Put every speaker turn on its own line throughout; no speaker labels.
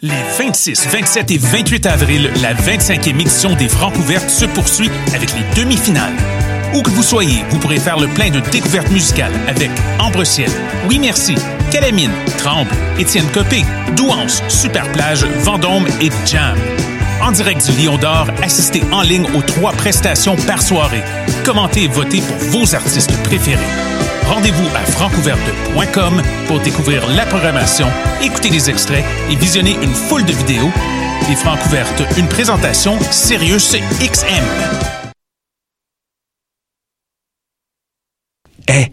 Les 26, 27 et 28 avril, la 25e édition des Francs ouvertes se poursuit avec les demi-finales. Où que vous soyez, vous pourrez faire le plein de découvertes musicales avec Ambre Ciel, Oui Merci, Calamine, Tremble, Étienne Copé, Douance, Superplage, Vendôme et Jam. En direct du Lion d'Or, assistez en ligne aux trois prestations par soirée. Commentez et votez pour vos artistes préférés. Rendez-vous à francouverte.com pour découvrir la programmation, écouter les extraits et visionner une foule de vidéos. Les Francouvertes, une présentation Sirius XM.
Eh,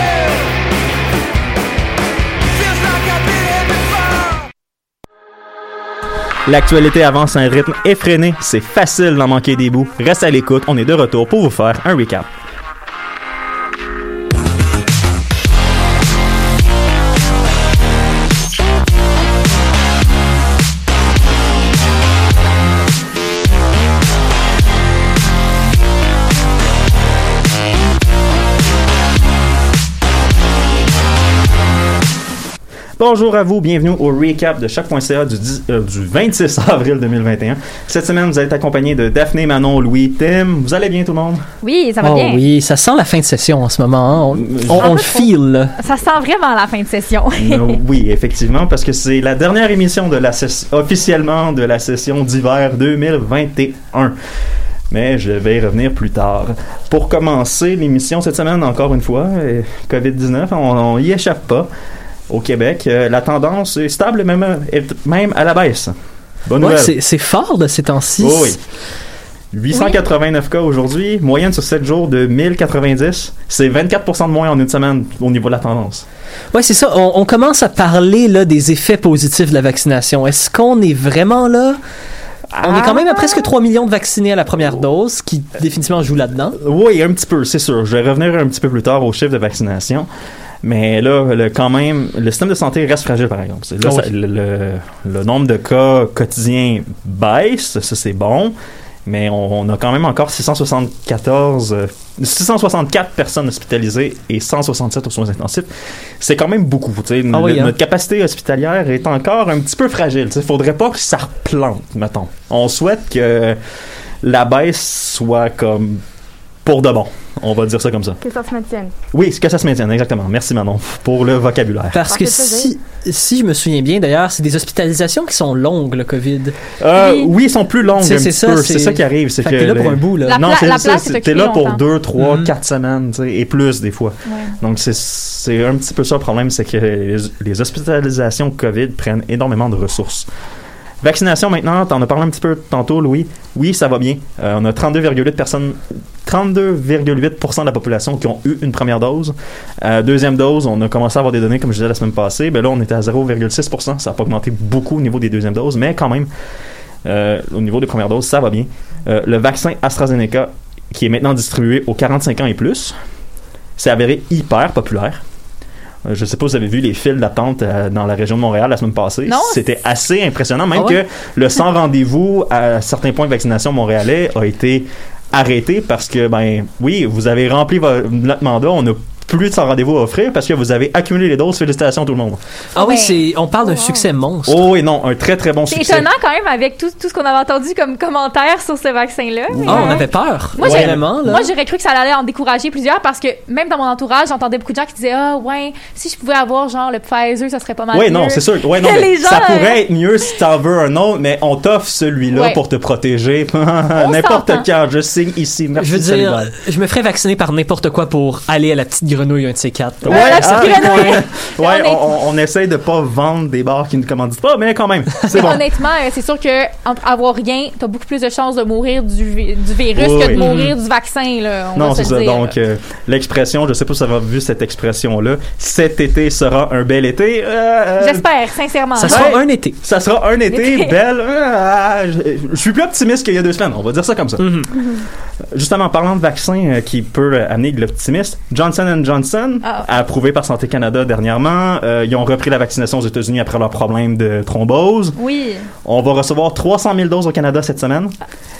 L'actualité avance à un rythme effréné, c'est facile d'en manquer des bouts. Reste à l'écoute, on est de retour pour vous faire un recap. Bonjour à vous, bienvenue au recap de chaque.ca du, 10 euh, du 26 avril 2021. Cette semaine, vous êtes accompagné de Daphné, Manon, Louis, Tim. Vous allez bien tout le monde?
Oui, ça va
Oh
bien.
oui, ça sent la fin de session en ce moment. hein. On, on- on le feel. là.
Ça sent vraiment la fin de session.
Euh, oui, effectivement, parce que c'est la dernière émission de la session, officiellement de la session d'hiver 2021. Mais je vais y revenir plus tard. Pour commencer l'émission cette semaine, encore une fois, euh, COVID-19, on, on y échappe pas. Au Québec, euh, la tendance est stable, même, même à la baisse. Bonne
Ouais,
nouvelle.
c'est fort de ces temps-ci.
Oh oui. 889 cas aujourd'hui, moyenne sur 7 jours de 1090. C'est 24% de moins en une semaine au niveau de la tendance.
Ouais, c'est ça. On, on commence à parler là, des effets positifs de la vaccination. Est-ce qu'on est vraiment là? On est quand même à presque 3 millions de vaccinés à la première dose, qui définitivement joue là-dedans.
Oui, un petit peu, c'est sûr. Je vais revenir un petit peu plus tard aux chiffres de vaccination. Mais là, le- quand même, le système de santé reste fragile, par exemple. Là,
Ah
ça- le, le- le nombre de cas quotidiens baisse, ça c'est bon. Mais on, on a quand même encore 674, euh, 664 personnes hospitalisées et 167 aux soins intensifs. C'est quand même beaucoup.
Ah oui, hein?
Notre capacité hospitalière est encore un petit peu fragile. Il faudrait pas que ça replante, mettons. On souhaite que la baisse soit comme pour de bon. On va dire ça comme ça.
Que ça se maintienne.
Oui, que ça se maintienne, exactement. Merci Manon pour le vocabulaire.
Parce que si, si je me souviens bien, d'ailleurs, c'est des hospitalisations qui sont longues, le COVID.
Euh,
Oui.
oui, ils sont plus longues
C'est- ça,
ça qui arrive. C'est que
que t'es là pour un bout, là.
La
non, c'est ça, t'es là pour
longtemps.
deux, trois, quatre semaines, tu sais, et plus des fois.
Ouais.
Donc c'est c'est un petit peu ça le problème, c'est que les, les hospitalisations COVID prennent énormément de ressources. Vaccination maintenant, t'en as parlé un petit peu tantôt, Louis. Oui, ça va bien. Euh, on a 32,8 personnes, 32,8% de la population qui ont eu une première dose. Euh, deuxième dose, on a commencé à avoir des données, comme je disais la semaine passée. Ben là, on était à 0,6%. Ça n'a pas augmenté beaucoup au niveau des deuxièmes doses, mais quand même, euh, au niveau des premières doses, ça va bien. Euh, le vaccin AstraZeneca, qui est maintenant distribué aux 45 ans et plus, s'est avéré hyper populaire. Je ne sais pas si vous avez vu les files d'attente euh, dans la région de Montréal la semaine passée. C'était assez impressionnant, même
Ah ouais?
que le sans rendez-vous à certains points de vaccination montréalais a été arrêté parce que, ben oui, vous avez rempli vo- notre mandat, on a plus de 100 rendez-vous à offrir parce que vous avez accumulé les doses. Félicitations tout le monde.
Ah oui, c'est, on parle d'un
Oh, wow.
succès monstre.
Oh oui, non, un très très bon
C'est
succès.
étonnant quand même avec tout, tout ce qu'on avait entendu comme commentaires sur ce vaccin-là.
Ah, on avait peur.
Moi,
Ouais, vraiment, là.
Moi, j'aurais cru que ça allait en décourager plusieurs parce que même dans mon entourage, j'entendais beaucoup de gens qui disaient Ah, ouais, si je pouvais avoir genre le Pfizer, ça serait pas mal.
Oui, non, c'est sûr. Ouais, non, mais
gens,
ça
euh,
pourrait être mieux si t'en veux un autre, mais on t'offre celui-là
Ouais.
pour te protéger. N'importe
s'entend.
quand, je signe ici. Merci,
je veux dire, je me ferais vacciner par n'importe quoi pour aller à la petite grenouille, un de ces quatre.
Ouais, ah,
grenouille.
ouais,
Honnêtement.
on, on, on essaye de pas vendre des bars qui ne commanditent pas, mais quand même, c'est bon.
Honnêtement, euh, c'est sûr que entre avoir rien, t'as beaucoup plus de chances de mourir du, vi- du virus
Oui,
que de
oui.
mourir du vaccin. Là, on
Non, c'est ça.
dire.
Donc, euh, l'expression, je sais pas si vous avez vu cette expression-là, cet été sera un bel été. Euh,
J'espère, sincèrement.
Ça
Ouais.
sera un été.
Ça sera un été euh, je, je suis plus optimiste qu'il y a deux semaines. On va dire ça comme ça.
Mhm.
Justement, en parlant de vaccins euh, qui peut amener de l'optimisme, Johnson Johnson,
Ah.
approuvé par Santé Canada dernièrement, euh, ils ont repris la vaccination aux États-Unis après leur problème de thrombose.
Oui.
On va recevoir 300 000 doses au Canada cette semaine.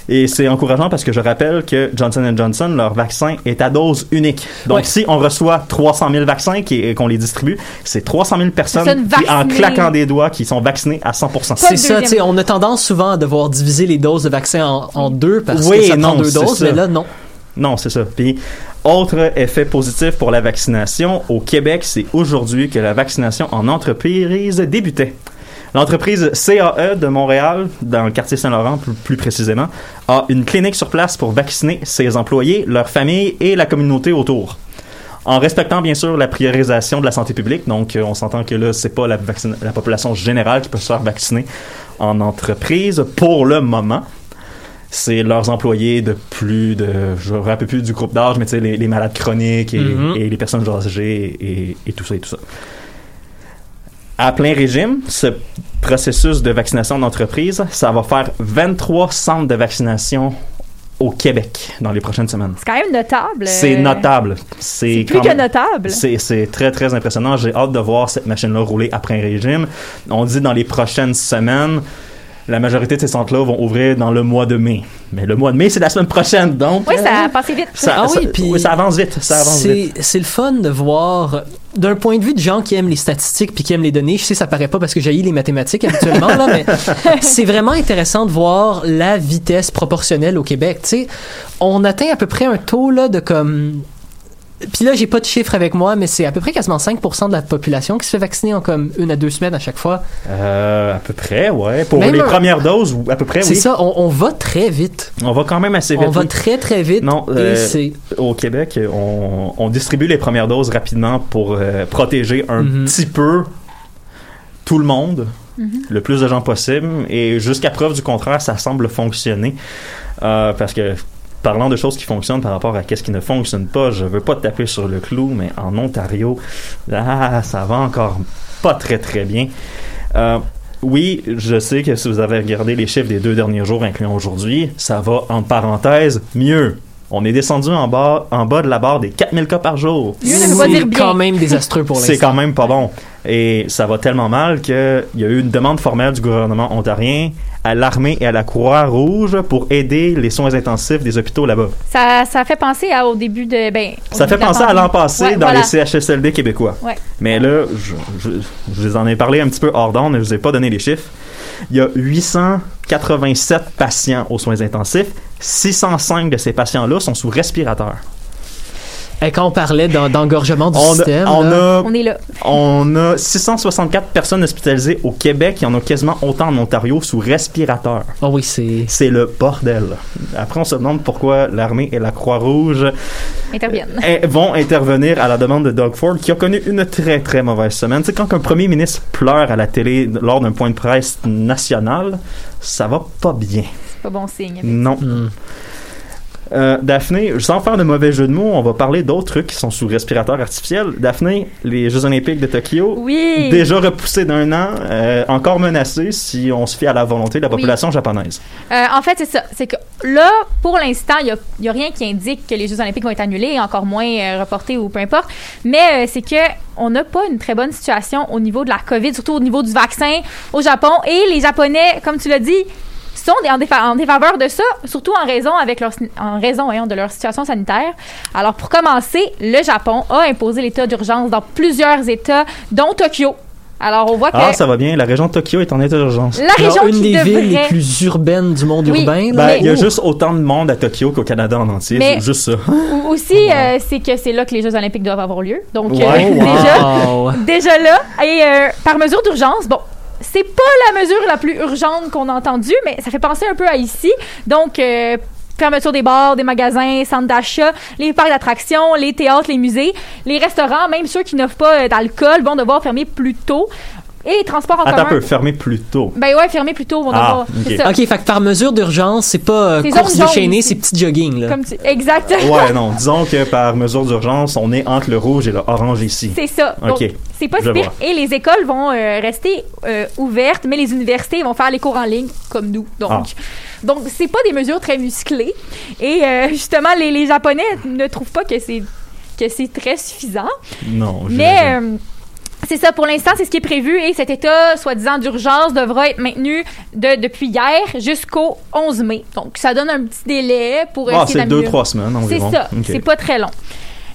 Et c'est encourageant parce que je rappelle que Johnson Johnson, leur vaccin est à dose unique. Donc,
Ouais.
si on reçoit 300 000 vaccins qui- et qu'on les distribue, c'est 300 000 personnes
Personnes
qui, en claquant des doigts, qui sont vaccinées à 100
Pas
C'est
de
ça,
deuxième
tu sais, on a tendance souvent à devoir diviser les doses de vaccin en, en deux parce
Oui,
que ça
non,
prend deux doses,
ça.
mais là, non.
Non, c'est ça. Puis, autre effet positif pour la vaccination, au Québec, c'est aujourd'hui que la vaccination en entreprise débutait. L'entreprise CAE de Montréal, dans le quartier Saint-Laurent plus, précisément, a une clinique sur place pour vacciner ses employés, leurs familles et la communauté autour. En respectant bien sûr la priorisation de la santé publique, donc euh, on s'entend que là, c'est pas la, la population générale qui peut se faire vacciner en entreprise pour le moment c'est leurs employés de plus de, je me rappelle plus du groupe d'âge, mais tu sais, les, les malades chroniques et,
Mhm.
et les personnes âgées et, et tout ça et tout ça. À plein régime, ce processus de vaccination d'entreprise, ça va faire 23 centres de vaccination au Québec dans les prochaines semaines.
C'est quand même notable.
C'est
euh,
notable. C'est
C'est plus que notable.
c'est, c'est très, très impressionnant. J'ai hâte de voir cette machine-là rouler après un régime. On dit dans les prochaines semaines, la majorité de ces centres-là vont ouvrir dans le mois de mai. Mais le mois de mai, c'est la semaine prochaine, donc...
Oui, ça a passé vite.
Ça,
Ah
ça-
oui, puis
ça avance vite. Ça avance vite.
C'est c'est le fun de voir, d'un point de vue de gens qui aiment les statistiques puis qui aiment les données, je sais ça paraît pas parce que j'ai les mathématiques habituellement, là, mais c'est vraiment intéressant de voir la vitesse proportionnelle au Québec. Tu sais, on atteint à peu près un taux là, de comme... Puis là, j'ai pas de chiffres avec moi, mais c'est à peu près quasiment 5% de la population qui se fait vacciner en comme une à deux semaines à chaque fois.
Euh, à peu près, ouais. Pour
Même
les
un-
premières doses, à peu près,
C'est
oui.
ça, on, on va très vite.
On va quand même assez vite.
On va très très vite.
Non, euh,
c'est...
Au Québec, on, on distribue les premières doses rapidement pour euh, protéger un
Mhm.
petit peu tout le monde,
Mhm.
le plus de gens possible. Et jusqu'à preuve du contraire, ça semble fonctionner. Euh, parce que, parlant de choses qui fonctionnent par rapport à qu'est-ce qui ne fonctionne pas, je veux pas taper sur le clou, mais en Ontario, ah, ça va encore pas très très bien. Euh, oui, je sais que si vous avez regardé les chiffres des deux derniers jours, incluant aujourd'hui, ça va, en parenthèse, mieux. On est descendu en bas, en bas de la barre des 4000 cas par jour.
Ne
C'est quand même désastreux pour
C'est quand même pas bon. Et ça va tellement mal qu'il y a eu une demande formelle du gouvernement ontarien à l'armée et à la Croix-Rouge pour aider les soins intensifs des hôpitaux là-bas.
Ça, ça fait penser à, au début de. Ben, au
Ça
début
fait
de la
penser à l'an passé
Ouais,
dans
voilà.
les CHSLD québécois.
Ouais.
Mais là, je, je, je vous en ai parlé un petit peu hors d'onde, mais je vous ai pas donné les chiffres. Il y a 887 patients aux soins intensifs. 605 de ces patients-là sont sous respirateur.
Et quand on parlait d'en- d'engorgement du
On
système,
a, on,
là,
a,
On est là.
on a 664 personnes hospitalisées au Québec. Il y en a quasiment autant en Ontario sous respirateur.
oh oui, c'est
C'est le bordel. Après, on se demande pourquoi l'armée et la Croix-Rouge
Interviennent.
eh, vont intervenir à la demande de Doug Ford, qui a connu une très très mauvaise semaine. C'est quand un premier ministre pleure à la télé lors d'un point de presse national, ça va pas bien.
Pas bon signe.
Non.
Hmm.
Euh, Daphné, sans faire de mauvais jeu de mots, on va parler d'autres trucs qui sont sous respirateur artificiel. Daphné, les Jeux Olympiques de Tokyo,
Oui.
déjà repoussés d'un an, euh, encore menacés si on se fie à la volonté de la
Oui.
population japonaise.
Euh, en fait, c'est ça. C'est que là, pour l'instant, il n'y a, rien qui indique que les Jeux Olympiques vont être annulés, encore moins euh, reportés ou peu importe. Mais euh, c'est que on n'a pas une très bonne situation au niveau de la COVID, surtout au niveau du vaccin au Japon. Et les Japonais, comme tu l'as dit, sont en, défa- en défaveur de ça, surtout en raison, avec leur, en raison voyons, de leur situation sanitaire. Alors, pour commencer, le Japon a imposé l'état d'urgence dans plusieurs États, dont Tokyo. Alors, on voit que
Ah, ça va bien. La région de Tokyo est en état d'urgence.
la
Alors,
région
une
qui
des
devrait...
villes les plus urbaines du monde
Oui.
urbain.
Ben, il y a juste autant de monde à Tokyo qu'au Canada en entier.
Mais-
C'est juste ça.
Aussi, euh, c'est que c'est là que les Jeux olympiques doivent avoir lieu. Donc, euh, déjà, déjà là, et euh, par mesure d'urgence, bon, c'est pas la mesure la plus urgente qu'on a entendue, mais ça fait penser un peu à ici. Donc, euh, fermeture des bars, des magasins, centres d'achat, les parcs d'attractions, les théâtres, les musées, les restaurants, même ceux qui n'offrent pas euh, d'alcool, vont devoir fermer plus tôt. Et les transports en
Attends un
commun.
peu, fermé plus tôt.
Ben ouais, fermer plus tôt, vont
Ah,
devoir.
ok.
C'est ça.
OK, fait que par mesure d'urgence, c'est pas euh, course déchaînée, c'est petit jogging. Là.
Comme tu... Exactement.
Ouais, non. Disons que par mesure d'urgence, on est entre le rouge et le orange ici.
C'est ça.
Ok.
c'est pas pire. Et les écoles vont euh, rester euh, ouvertes, mais les universités vont faire les cours en ligne, comme nous. Donc,
Ah.
donc c'est pas des mesures très musclées. Et euh, justement, les, les Japonais ne trouvent pas que c'est que c'est très suffisant.
Non,
Mais euh, c'est ça, pour l'instant, c'est ce qui est prévu et cet état, soi-disant, d'urgence devra être maintenu de, depuis hier jusqu'au 11 mai. Donc, ça donne un petit délai pour
Ah,
essayer
c'est deux, trois semaines
C'est
environ.
ça,
Ok.
c'est pas très long.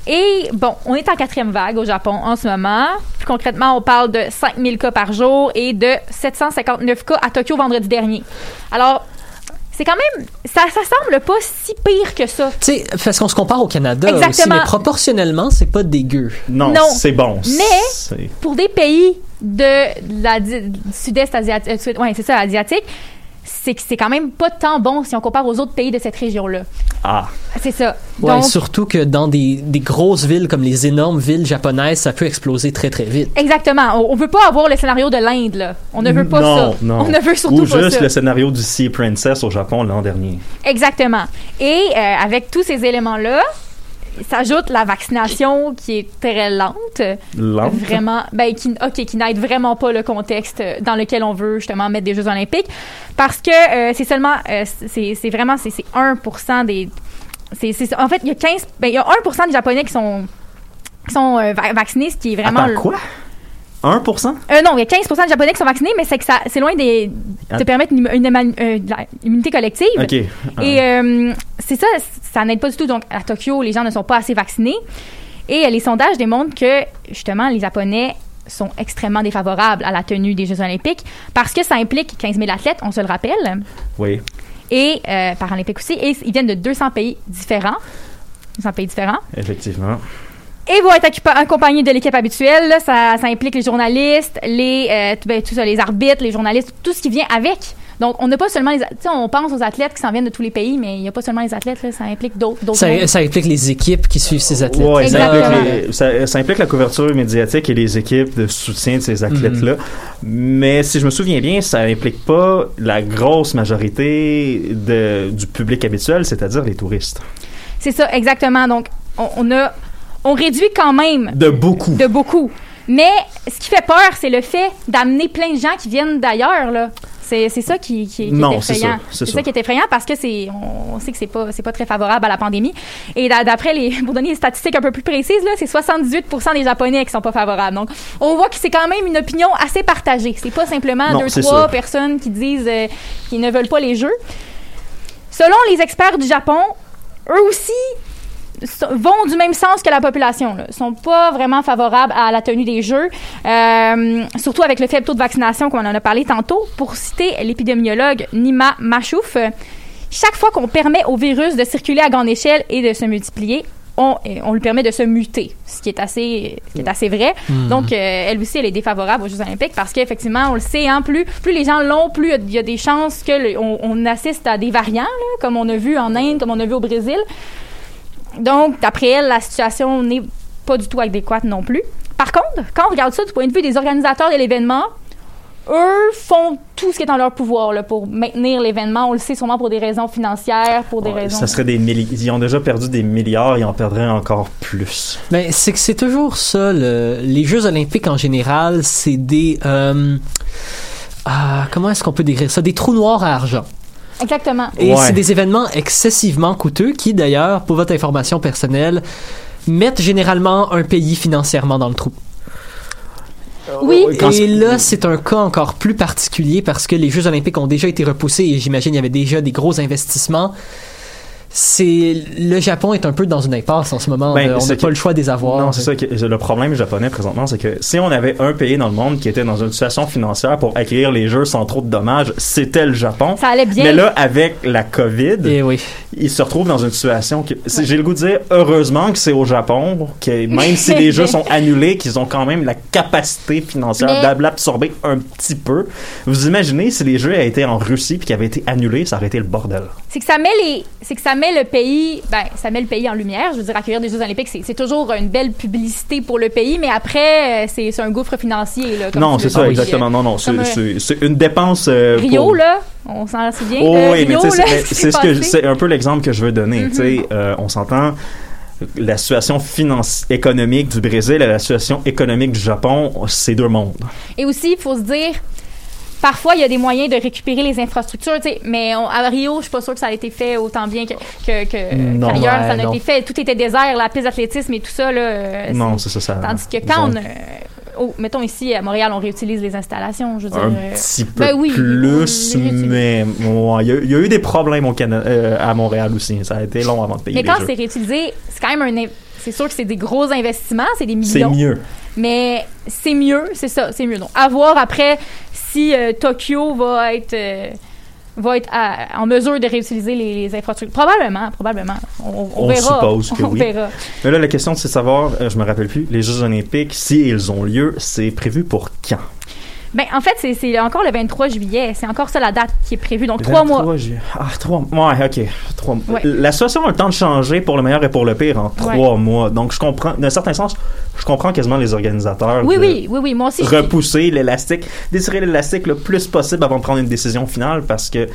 Et bon, on est en quatrième vague au Japon en ce moment. Plus concrètement, on parle de 5000 cas par jour et de 759 cas à Tokyo vendredi dernier. Alors, c'est quand même, ça, ça semble pas si pire que ça.
Tu sais, parce qu'on se compare au Canada aussi,
Exactement.
mais proportionnellement, c'est pas dégueu.
Non,
Non.
c'est bon.
Mais- Pour des pays de la du sud-est asiatique, euh, ouais, c'est ça, asiatique, c'est que c'est quand même pas tant bon si on compare aux autres pays de cette région-là.
Ah,
C'est ça.
Ouais,
Donc,
surtout que dans des, des grosses villes comme les énormes villes japonaises, ça peut exploser très très vite.
exactement. On, on veut pas avoir le scénario de l'Inde, là. On ne veut pas
non,
ça.
non.
On ne veut surtout
Ou
pas
juste
ça.
le scénario du Sea Princess au Japon l'an dernier.
Exactement. Et euh, avec tous ces éléments-là, s'ajoute la vaccination qui est très lente.
Lente?
Vraiment, ben, qui, ok, qui n'aide vraiment pas le contexte dans lequel on veut justement mettre des Jeux olympiques. Parce que euh, c'est seulement, euh, c'est vraiment, c'est c'est 1% des. c'est c'est- en fait, il y a 15, ben, il y a 1% des Japonais qui sont, qui sont euh, va- vaccinés, ce qui est vraiment.
Attends, quoi? 1%?
Euh, non, il y a 15% de Japonais qui sont vaccinés, mais c'est que ça, c'est loin des, de
Ah.
permettre une, euh, immunité collective.
OK.
Et euh, c'est ça, ça n'aide pas du tout. Donc, à Tokyo, les gens ne sont pas assez vaccinés. Et euh, les sondages démontrent que, justement, les Japonais sont extrêmement défavorables à la tenue des Jeux olympiques parce que ça implique 15 000 athlètes, on se le rappelle,
Oui.
et euh, paralympiques aussi. Et ils viennent de 200 pays différents. 200 pays différents.
Effectivement.
Et vont être accompagnés de l'équipe habituelle. là. Ça, ça implique les journalistes, les, euh, tout, ben, tout ça, les arbitres, les journalistes, tout ce qui vient avec. Donc, on n'a pas seulement les... Tu sais, on pense aux athlètes qui s'en viennent de tous les pays, mais il n'y a pas seulement les athlètes, là, ça implique d'autres.
Ça, ça implique les équipes qui suivent ces athlètes.
Ouais, ça,
Exactement.
implique les- ça- ça implique la couverture médiatique et les équipes de soutien de ces athlètes-là.
Mhm.
Mais si je me souviens bien, ça implique pas la grosse majorité de- du public habituel, c'est-à-dire les touristes.
C'est ça, exactement. Donc, on, on a... On réduit quand même
De beaucoup.
de beaucoup. Mais ce qui fait peur, c'est le fait d'amener plein de gens qui viennent d'ailleurs, là. C'est c'est ça qui, qui, qui
Non,
est
c'est
effrayant.
ça, c'est
C'est
ça.
ça qui est effrayant parce que c'est on, sait que c'est pas c'est pas très favorable à la pandémie. Et d'a- d'après les pour donner des statistiques un peu plus précises là, c'est 78% des Japonais qui sont pas favorables. Donc on voit que c'est quand même une opinion assez partagée. C'est pas simplement
Non,
deux
c'est
trois
sûr.
personnes qui disent euh, qu'ils ne veulent pas les jeux. Selon les experts du Japon, eux aussi vont du même sens que la population. Là. sont pas vraiment favorables à la tenue des jeux, euh, surtout avec le faible taux de vaccination comme on en a parlé tantôt. Pour citer l'épidémiologue Nima Machouf, euh, chaque fois qu'on permet au virus de circuler à grande échelle et de se multiplier, on, euh, on lui permet de se muter, ce qui est assez, ce qui est assez vrai. Donc, euh, elle aussi, elle est défavorable aux Jeux olympiques parce qu'effectivement, on le sait, hein, plus, plus les gens l'ont, plus il y a des chances que on, on assiste à des variants, là, comme on a vu en Inde, comme on a vu au Brésil. Donc, d'après elle, la situation n'est pas du tout adéquate non plus. Par contre, quand on regarde ça du point de vue des organisateurs de l'événement, eux font tout ce qui est en leur pouvoir là, pour maintenir l'événement. On le sait sûrement pour des raisons financières, pour des
Ouais,
raisons...
ça serait des Ils ont déjà perdu des milliards, ils en perdraient encore plus.
Ben, c'est que c'est toujours ça. le- les Jeux olympiques en général, c'est des... euh, ah, comment est-ce qu'on peut décrire ça? Des trous noirs à argent.
Exactement.
Et
Ouais.
c'est des événements excessivement coûteux qui, d'ailleurs, pour votre information personnelle, mettent généralement un pays financièrement dans le trou.
Oui.
Quand-
Et là, c'est un cas encore plus particulier parce que les Jeux olympiques ont déjà été repoussés et j'imagine il y avait déjà des gros investissements. C'est le Japon est un peu dans une impasse en ce moment.
Ben,
on
c'est
n'a
que-
pas le choix des avoirs.
Non, c'est ça. que- le problème japonais présentement, c'est que si on avait un pays dans le monde qui était dans une situation financière pour accueillir les Jeux sans trop de dommages, c'était le Japon.
Ça allait bien.
Mais là, avec la COVID,
Et oui.
ils se retrouvent dans une situation que j'ai le goût de dire heureusement que c'est au Japon que même si les jeux sont annulés qu'ils ont quand même la capacité financière
Mais-
d'ab- l'absorber un petit peu vous imaginez si les jeux avaient été en Russie puis qu'ils avaient été annulés ça aurait été le bordel
c'est que ça met les c'est que ça met le pays ben ça met le pays en lumière je veux dire accueillir des Jeux olympiques c'est, toujours une belle publicité pour le pays mais après euh, c'est, un gouffre financier là, comme
non c'est ça
dis.
exactement non non c'est,
euh,
une dépense euh,
Rio
pour-
là on s'en souvient
Oh, oui, mais
Rio, là,
c'est-
ce
que un peu l'exemple que je veux donner. sais, euh, on s'entend. La situation finance économique du Brésil et la situation économique du Japon, c'est deux mondes.
Et aussi, il faut se dire, parfois, il y a des moyens de récupérer les infrastructures, tu sais, mais on- à Rio, je suis pas sûre que ça a été fait autant bien que, que, que-
Non.
qu'ailleurs.
Ouais,
ça n'a été fait. Tout était désert, la piste d'athlétisme et tout ça, là. euh,
non,
c'est-
c'est ça, ça.
Tandis que quand on. euh, oh, mettons ici, à Montréal, on réutilise les installations, je veux dire.
un
euh,
petit peu
ben oui,
plus, mais ouais, il y, a- il y a eu des problèmes au Canada, euh, à Montréal aussi. Ça a été long avant de payer
Mais quand c'est réutilisé, c'est quand même un. C'est sûr que c'est des gros investissements, c'est des
C'est
millions.
mieux.
Mais c'est mieux, c'est ça, c'est mieux. Donc, à voir après si euh, Tokyo va être, euh, va être à- en mesure de réutiliser les, les infrastructures. Probablement, probablement. On, on
On
verra.
suppose que
on
oui.
verra.
Mais là, la question, c'est de savoir, euh, je me rappelle plus, les Jeux Olympiques, si ils ont lieu, c'est prévu pour quand?
Ben, en fait, c'est- c'est encore le 23 juillet. C'est encore ça la date qui est prévue. Donc, trois
23
mois.
Ah, trois mois. Ouais, ok. Trois mois.
Ouais.
La situation a le temps de changer pour le meilleur et pour le pire en trois mois. Donc, je comprends, d'un certain sens, je comprends quasiment les organisateurs.
Oui,
de
oui, oui, oui. Moi aussi, je-
Repousser l'élastique, désirer l'élastique le plus possible avant de prendre une décision finale parce que, tu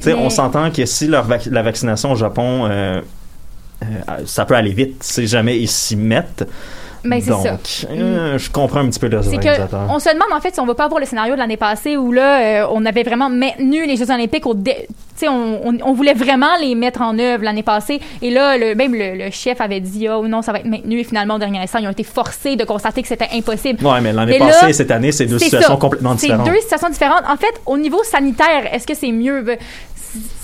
sais,
Mais-
on s'entend que si leur vac- la vaccination au Japon, euh, euh, ça peut aller vite si jamais ils s'y mettent.
Mais c'est
Donc,
ça.
euh, je comprends un petit peu les
C'est que
organisateurs.
on se demande en fait si on va pas avoir le scénario de l'année passée où là euh, on avait vraiment maintenu les Jeux Olympiques au dé- tu sais on, on, on voulait vraiment les mettre en œuvre l'année passée et là le, même le, le chef avait dit oh non ça va être maintenu et finalement au dernier instant ils ont été forcés de constater que c'était impossible.
Ouais, mais l'année passée et cette année, c'est deux
C'est
situations
ça.
complètement
C'est
différentes.
deux situations différentes. En fait, au niveau sanitaire, est-ce que c'est mieux?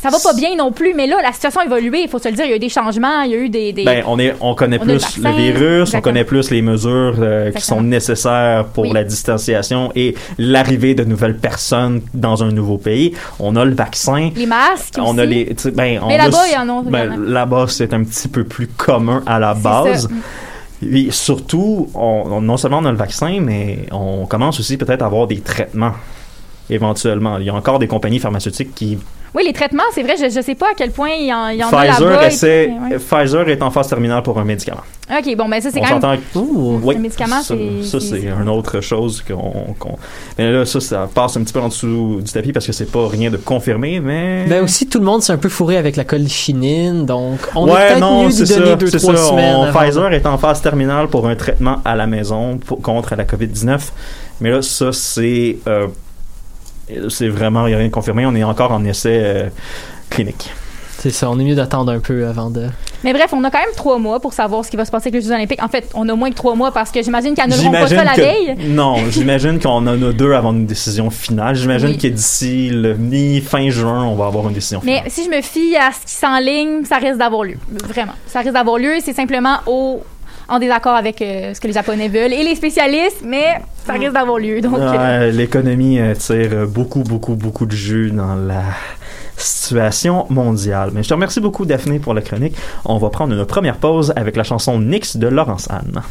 Ça va pas bien non plus, mais là, la situation a évolué. Il faut se le dire, il y a eu des changements, il y a eu des. des-
Ben, on, est, on connaît
On a le
plus
vaccin,
le virus, on connaît plus les mesures euh, qui sont nécessaires pour
Oui.
la distanciation et l'arrivée de nouvelles personnes dans un nouveau pays. On a le vaccin.
les masques.
On
aussi.
a les, ben, on
Mais là-bas, il y en a-
ben, là-bas, c'est un petit peu plus commun à la base.
ça.
Et surtout, on, on- non seulement on a le vaccin, mais on commence aussi peut-être à avoir des traitements éventuellement. Il y a encore des compagnies pharmaceutiques qui
Oui, les traitements, c'est vrai, je, je sais pas à quel point il y en, il y en a
Pfizer,
là-bas.
essaie-
ouais.
Pfizer est en phase terminale pour un médicament.
OK, bon, ben ça, c'est
On
quand même.
Ouh.
Oui,
Le médicament,
ça,
c'est-
ça,
c'est-
c'est une autre chose qu'on. qu'on- Mais là, ça, ça passe un petit peu en dessous du tapis parce que c'est pas rien de confirmé, mais.
Ben aussi, tout le monde s'est un peu fourré avec la colchinine, donc on est
ouais,
peut-être
non,
mieux
c'est
d'y donner
ça.
deux,
c'est
trois
ça.
semaines.
On-
avant.
Pfizer est en phase terminale pour un traitement à la maison pour- contre la COVID-19. Mais là, ça, c'est. euh, c'est vraiment rien de confirmé. On est encore en essai euh, clinique.
C'est ça, on est mieux d'attendre un peu avant de...
Mais bref, on a quand même trois mois pour savoir ce qui va se passer avec les Jeux Olympiques. En fait, on a moins que trois mois parce que j'imagine qu'ils n'annuleront pas ça la
que-
veille.
Non, j'imagine qu'on en a deux avant une décision finale. J'imagine
Oui.
que d'ici le mi-fin juin, on va avoir une décision finale.
Mais si je me fie à ce qui s'enligne, ça risque d'avoir lieu. Vraiment. Ça risque d'avoir lieu. C'est simplement au, en désaccord avec euh, ce que les Japonais veulent et les spécialistes, mais ça risque d'avoir lieu. Donc, euh,
L'économie euh, tire beaucoup, beaucoup, beaucoup de jus dans la situation mondiale. Mais je te remercie beaucoup, Daphné, pour la chronique. On va prendre une première pause avec la chanson Nix de Laurence Anne.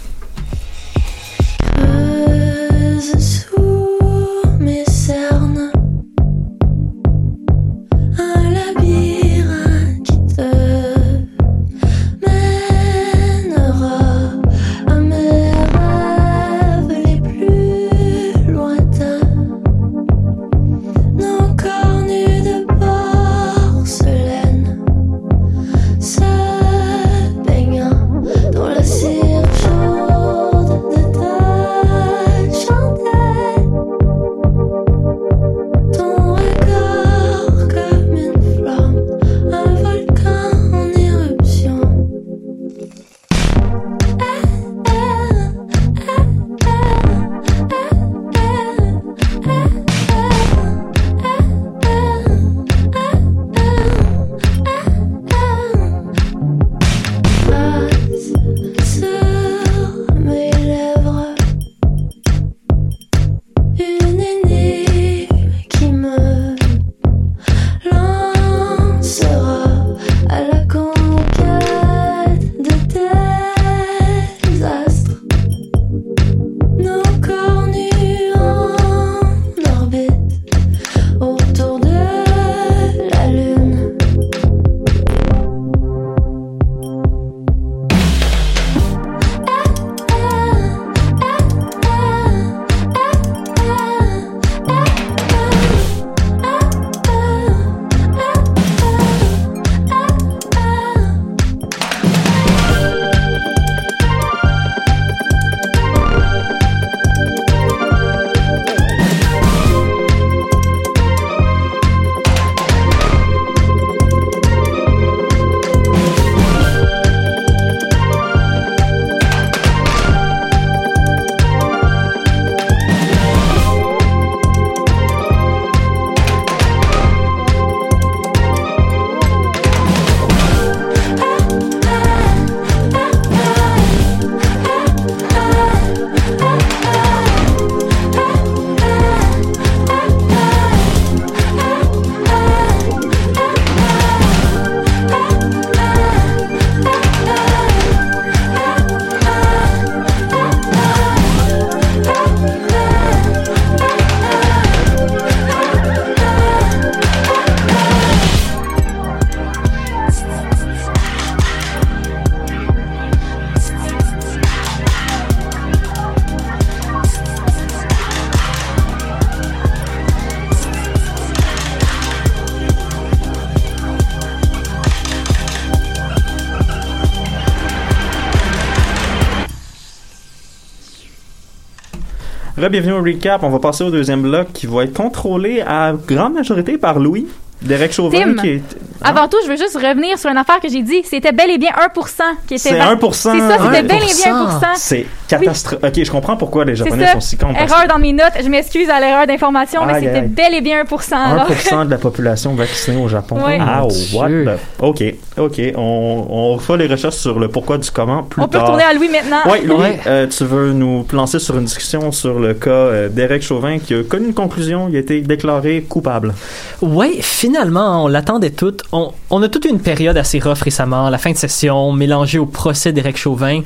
Bienvenue au recap. On va passer au deuxième bloc qui va être contrôlé à grande majorité par Louis. Derek Chauvin
Tim,
qui est.
Avant tout, je veux juste revenir sur une affaire que j'ai dit. C'était bel et bien 1% qui était
C'est
va-
1%.
C'est ça, c'était bel et bien 1%.
C'est catastrophique. Ok, je comprends pourquoi les Japonais sont si cons. parce
Erreur dans mes notes. Je m'excuse à l'erreur d'information, mais c'était bel et bien 1%. alors.
1% de la population vaccinée au Japon.
Ouais.
Ah,
Mon
what the- Ok, ok. On, on fera les recherches sur le pourquoi du comment plus
On peut
tard.
retourner à Louis maintenant.
Oui, Louis,
Ouais.
euh, tu veux nous lancer sur une discussion sur le cas euh, d'Eric Chauvin qui a connu une conclusion, il a été déclaré coupable.
Oui, finalement, on l'attendait toute. On, on a toute une période assez rough récemment, la fin de session, mélangée au procès d'Éric Chauvin.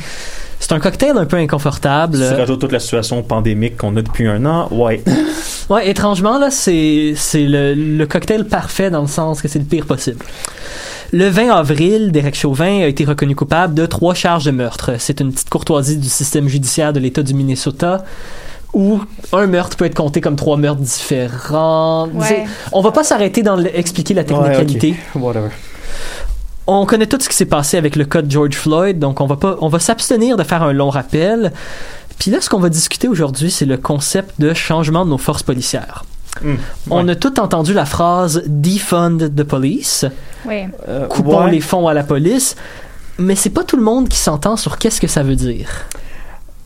C'est un cocktail un peu inconfortable.
Si tu rajoutes toute la situation pandémique qu'on a depuis un an, ouais.
Ouais, étrangement, là, c'est, c'est le, le cocktail parfait dans le sens que c'est le pire possible. Le 20 avril, Derek Chauvin a été reconnu coupable de trois charges de meurtre. C'est une petite courtoisie du système judiciaire de l'État du Minnesota où un meurtre peut être compté comme trois meurtres différents.
Ouais.
On va pas s'arrêter dans le- expliquer la technicalité.
Ouais. Whatever.
On connaît tout ce qui s'est passé avec le cas de George Floyd, donc on va pas, on va s'abstenir de faire un long rappel. Puis là, ce qu'on va discuter aujourd'hui, c'est le concept de changement de nos forces policières.
Hmm,
On
ouais.
a tout entendu la phrase defund the police,
Oui.
Euh,
coupons
ouais.
les fonds à la police, mais c'est pas tout le monde qui s'entend sur qu'est-ce que ça veut dire.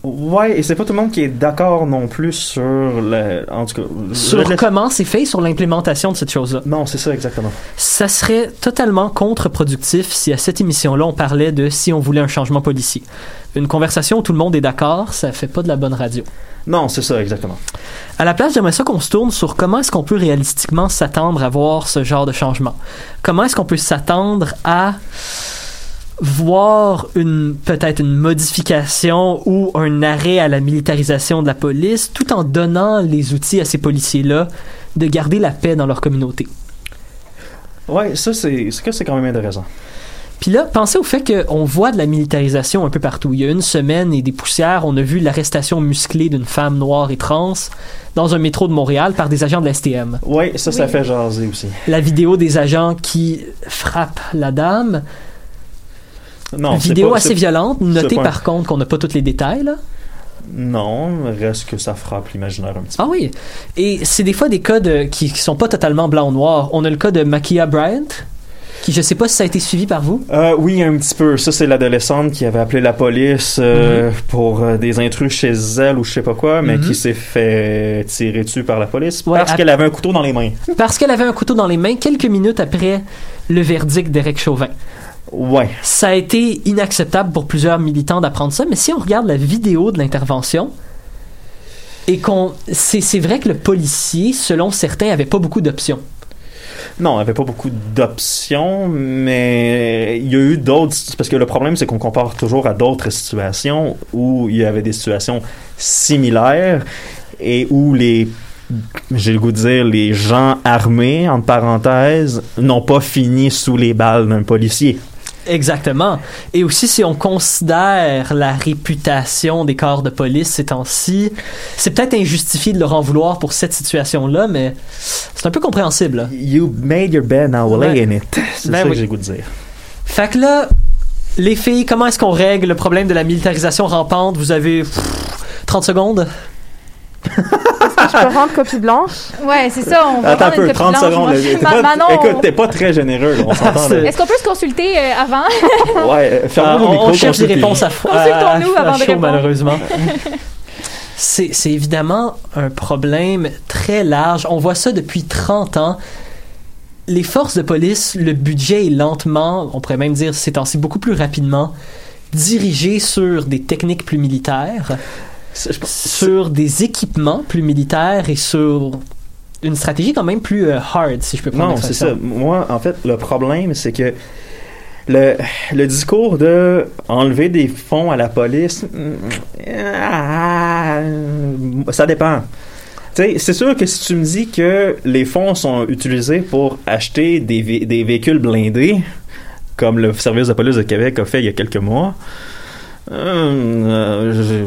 Ouais, et c'est pas tout le monde qui est d'accord non plus sur le. En tout cas,
Sur
le-
comment c'est fait, sur l'implémentation de cette chose-là.
Non, c'est ça exactement.
Ça serait totalement contre-productif si à cette émission-là on parlait de si on voulait un changement policier. Une conversation où tout le monde est d'accord, ça fait pas de la bonne radio.
Non, c'est ça exactement.
À la place, j'aimerais ça qu'on se tourne sur comment est-ce qu'on peut réalistiquement s'attendre à voir ce genre de changement. Comment est-ce qu'on peut s'attendre à voir une peut-être une modification ou un arrêt à la militarisation de la police tout en donnant les outils à ces policiers-là de garder la paix dans leur communauté.
Ouais, ça c'est c'est que c'est quand même intéressant.
Puis là, pensez au fait qu'on voit de la militarisation un peu partout. Il y a une semaine et des poussières, on a vu l'arrestation musclée d'une femme noire et trans dans un métro de Montréal par des agents de la STM.
Ouais, ça ça
Oui.
fait jaser aussi.
La vidéo des agents qui frappent la dame.
Non,
vidéo
pas-
assez violente. Notez par contre qu'on n'a pas tous les détails. Là.
Non, reste que ça frappe l'imaginaire un petit peu.
Ah oui. Et c'est des fois des cas de, qui, qui sont pas totalement blanc ou noir. On a le cas de Makia Bryant, qui je sais pas si ça a été suivi par vous.
Euh, oui, un petit peu. Ça, c'est l'adolescente qui avait appelé la police euh, pour euh, des intrus chez elle ou je sais pas quoi, mais
Mhm.
qui s'est fait tirer dessus par la police
Ouais,
parce
à-
qu'elle avait un couteau dans les mains.
Parce qu'elle avait un couteau dans les mains quelques minutes après le verdict d'Éric Chauvin.
Ouais.
Ça a été inacceptable pour plusieurs militants d'apprendre ça, mais si on regarde la vidéo de l'intervention, et qu'on. C'est vrai que le policier, selon certains, avait pas beaucoup d'options.
Non, il avait pas beaucoup d'options, mais il y a eu d'autres. Parce que le problème, c'est qu'on compare toujours à d'autres situations où il y avait des situations similaires et où les. J'ai le goût de dire, les gens armés, entre parenthèses, n'ont pas fini sous les balles d'un policier.
Exactement. Et aussi, si on considère la réputation des corps de police ces temps-ci, c'est peut-être injustifié de leur en vouloir pour cette situation-là, mais c'est un peu compréhensible.
You made your bed, now lay in it. C'est
Ben
ça
oui.
que j'ai goût de dire.
Fait que là, les filles, comment est-ce qu'on règle le problème de la militarisation rampante? Vous avez pff, 30 secondes?
Je peux rendre copie blanche?
Ouais, c'est ça. On va
Attends un peu,
copie
30
blanche.
secondes. T'es pas-
Manon,
écoute, t'es pas très généreux, là, on s'entend. là.
Est-ce qu'on peut se consulter euh, avant?
Ouais, euh, ferme
Ah,
vos
on,
micros,
on cherche des réponses à, à,
Consultons-nous
à
avant de répondre.
malheureusement. c'est, évidemment un problème très large. On voit ça depuis 30 ans. Les forces de police, le budget est lentement, on pourrait même dire ces temps-ci beaucoup plus rapidement, dirigé sur des techniques plus militaires, sur des équipements plus militaires et sur une stratégie quand même plus euh, hard, si je peux prendre
Non, c'est ça. Moi, en fait, le problème, c'est que le, le discours de enlever des fonds à la police, ah, ça dépend. C'est sûr que si tu me dis que les fonds sont utilisés pour acheter des, vé- des véhicules blindés, comme le service de police de Québec a fait il y a quelques mois, euh, je,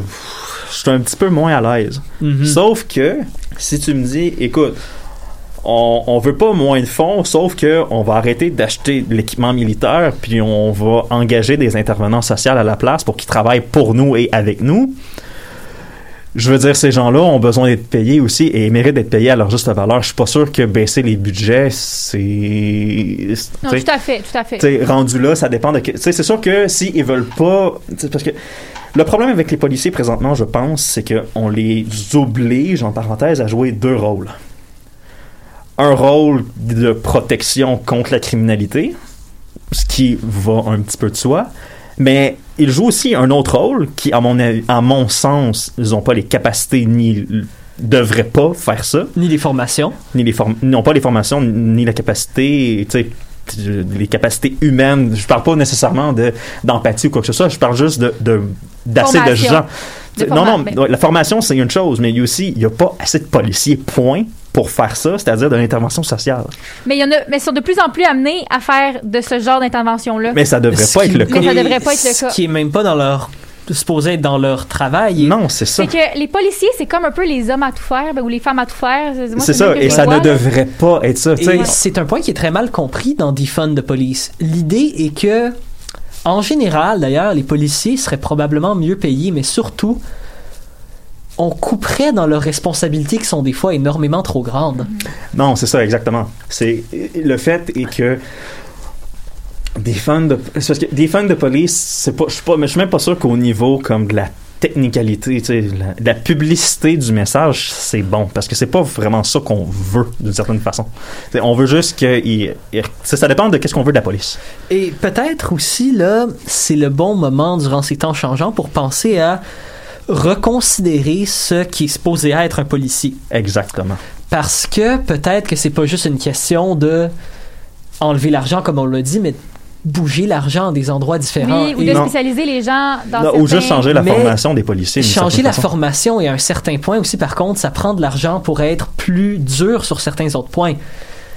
je suis un petit peu moins à l'aise.
Mhm.
Sauf que, si tu me dis, écoute, on, on veut pas moins de fonds, sauf que on va arrêter d'acheter de l'équipement militaire, puis on va engager des intervenants sociaux à la place pour qu'ils travaillent pour nous et avec nous. je veux dire, ces gens-là ont besoin d'être payés aussi et méritent d'être payés à leur juste valeur. Je suis pas sûr que baisser les budgets, c'est.
Non, tout à fait, tout à fait.
rendu là, ça dépend de. c'est sûr que s'ils ils veulent pas. Parce que le problème avec les policiers présentement, je pense, c'est qu'on les oblige, en parenthèse, à jouer deux rôles. Un rôle de protection contre la criminalité, ce qui va un petit peu de soi, mais ils jouent aussi un autre rôle qui, à mon, à mon sens, ils n'ont pas les capacités ni devraient pas faire ça
Ni les formations.
ni les form- n'ont pas les formations ni la capacité tu sais les capacités humaines. Je parle pas nécessairement de d'empathie ou quoi que ce soit. Je parle juste de d'assez de gens. Non non la formation c'est une chose mais il y a aussi il y a pas assez de policiers point pour faire ça c'est-à-dire de l'intervention sociale.
Mais il y en a, mais ils sont de plus en plus amenés à faire de ce genre d'intervention-là.
mais ça devrait
Ce
pas
qui-
être le cas.
Mais ça devrait pas être le
ce
cas.
qui est même pas dans leur supposé être dans leur travail.
Non c'est ça
C'est que les policiers, c'est comme un peu les hommes à tout faire, ben, ou les femmes à tout faire.
C'est ça et ça
vois,
ne
là.
devrait pas être ça
c'est un point qui est très mal compris dans Defund the Police. L'idée est que, en général, d'ailleurs, les policiers seraient probablement mieux payés, mais surtout, on couperait dans leurs responsabilités qui sont des fois énormément trop grandes.
Non, c'est ça, exactement. C'est le fait est que des fans de c'est parce que des fans de police, c'est pas je suis pas mais je suis même pas sûr qu'au niveau comme de la technicalité, tu sais, la, de la publicité du message, c'est bon parce que c'est pas vraiment ça qu'on veut d'une certaine façon. T'sais, on veut juste que il- il- ça, ça dépend de qu'est-ce qu'on veut de la police.
Et peut-être aussi, là, c'est le bon moment durant ces temps changeants pour penser à reconsidérer ce qui est supposé être un policier.
Exactement.
Parce que peut-être que c'est pas juste une question de enlever l'argent, comme on l'a dit, mais bouger l'argent à des endroits différents.
Oui, ou de
Non.
spécialiser les gens dans
Non,
certains...
ou juste changer la
Mais
formation des policiers.
changer la
façon.
formation et à un certain point aussi, par contre, ça prend de l'argent pour être plus dur sur certains autres points.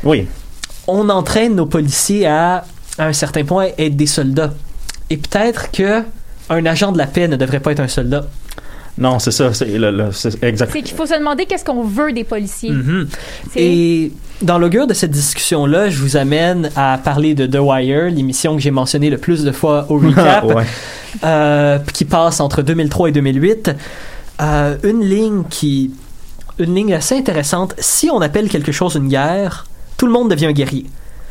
Oui.
On entraîne nos policiers à, à un certain point, être des soldats. Et peut-être que un agent de la paix ne devrait pas être un soldat.
Non, c'est ça, c'est exact.
C'est qu'il faut se demander qu'est-ce qu'on veut des policiers.
Mhm.
C'est-
Et dans l'augure de cette discussion-là, je vous amène à parler de The Wire, l'émission que j'ai mentionnée le plus de fois au recap,
ouais.
euh, qui passe entre 2003 et 2008. Euh, une ligne qui, une ligne assez intéressante. Si on appelle quelque chose une guerre, tout le monde devient un guerrier.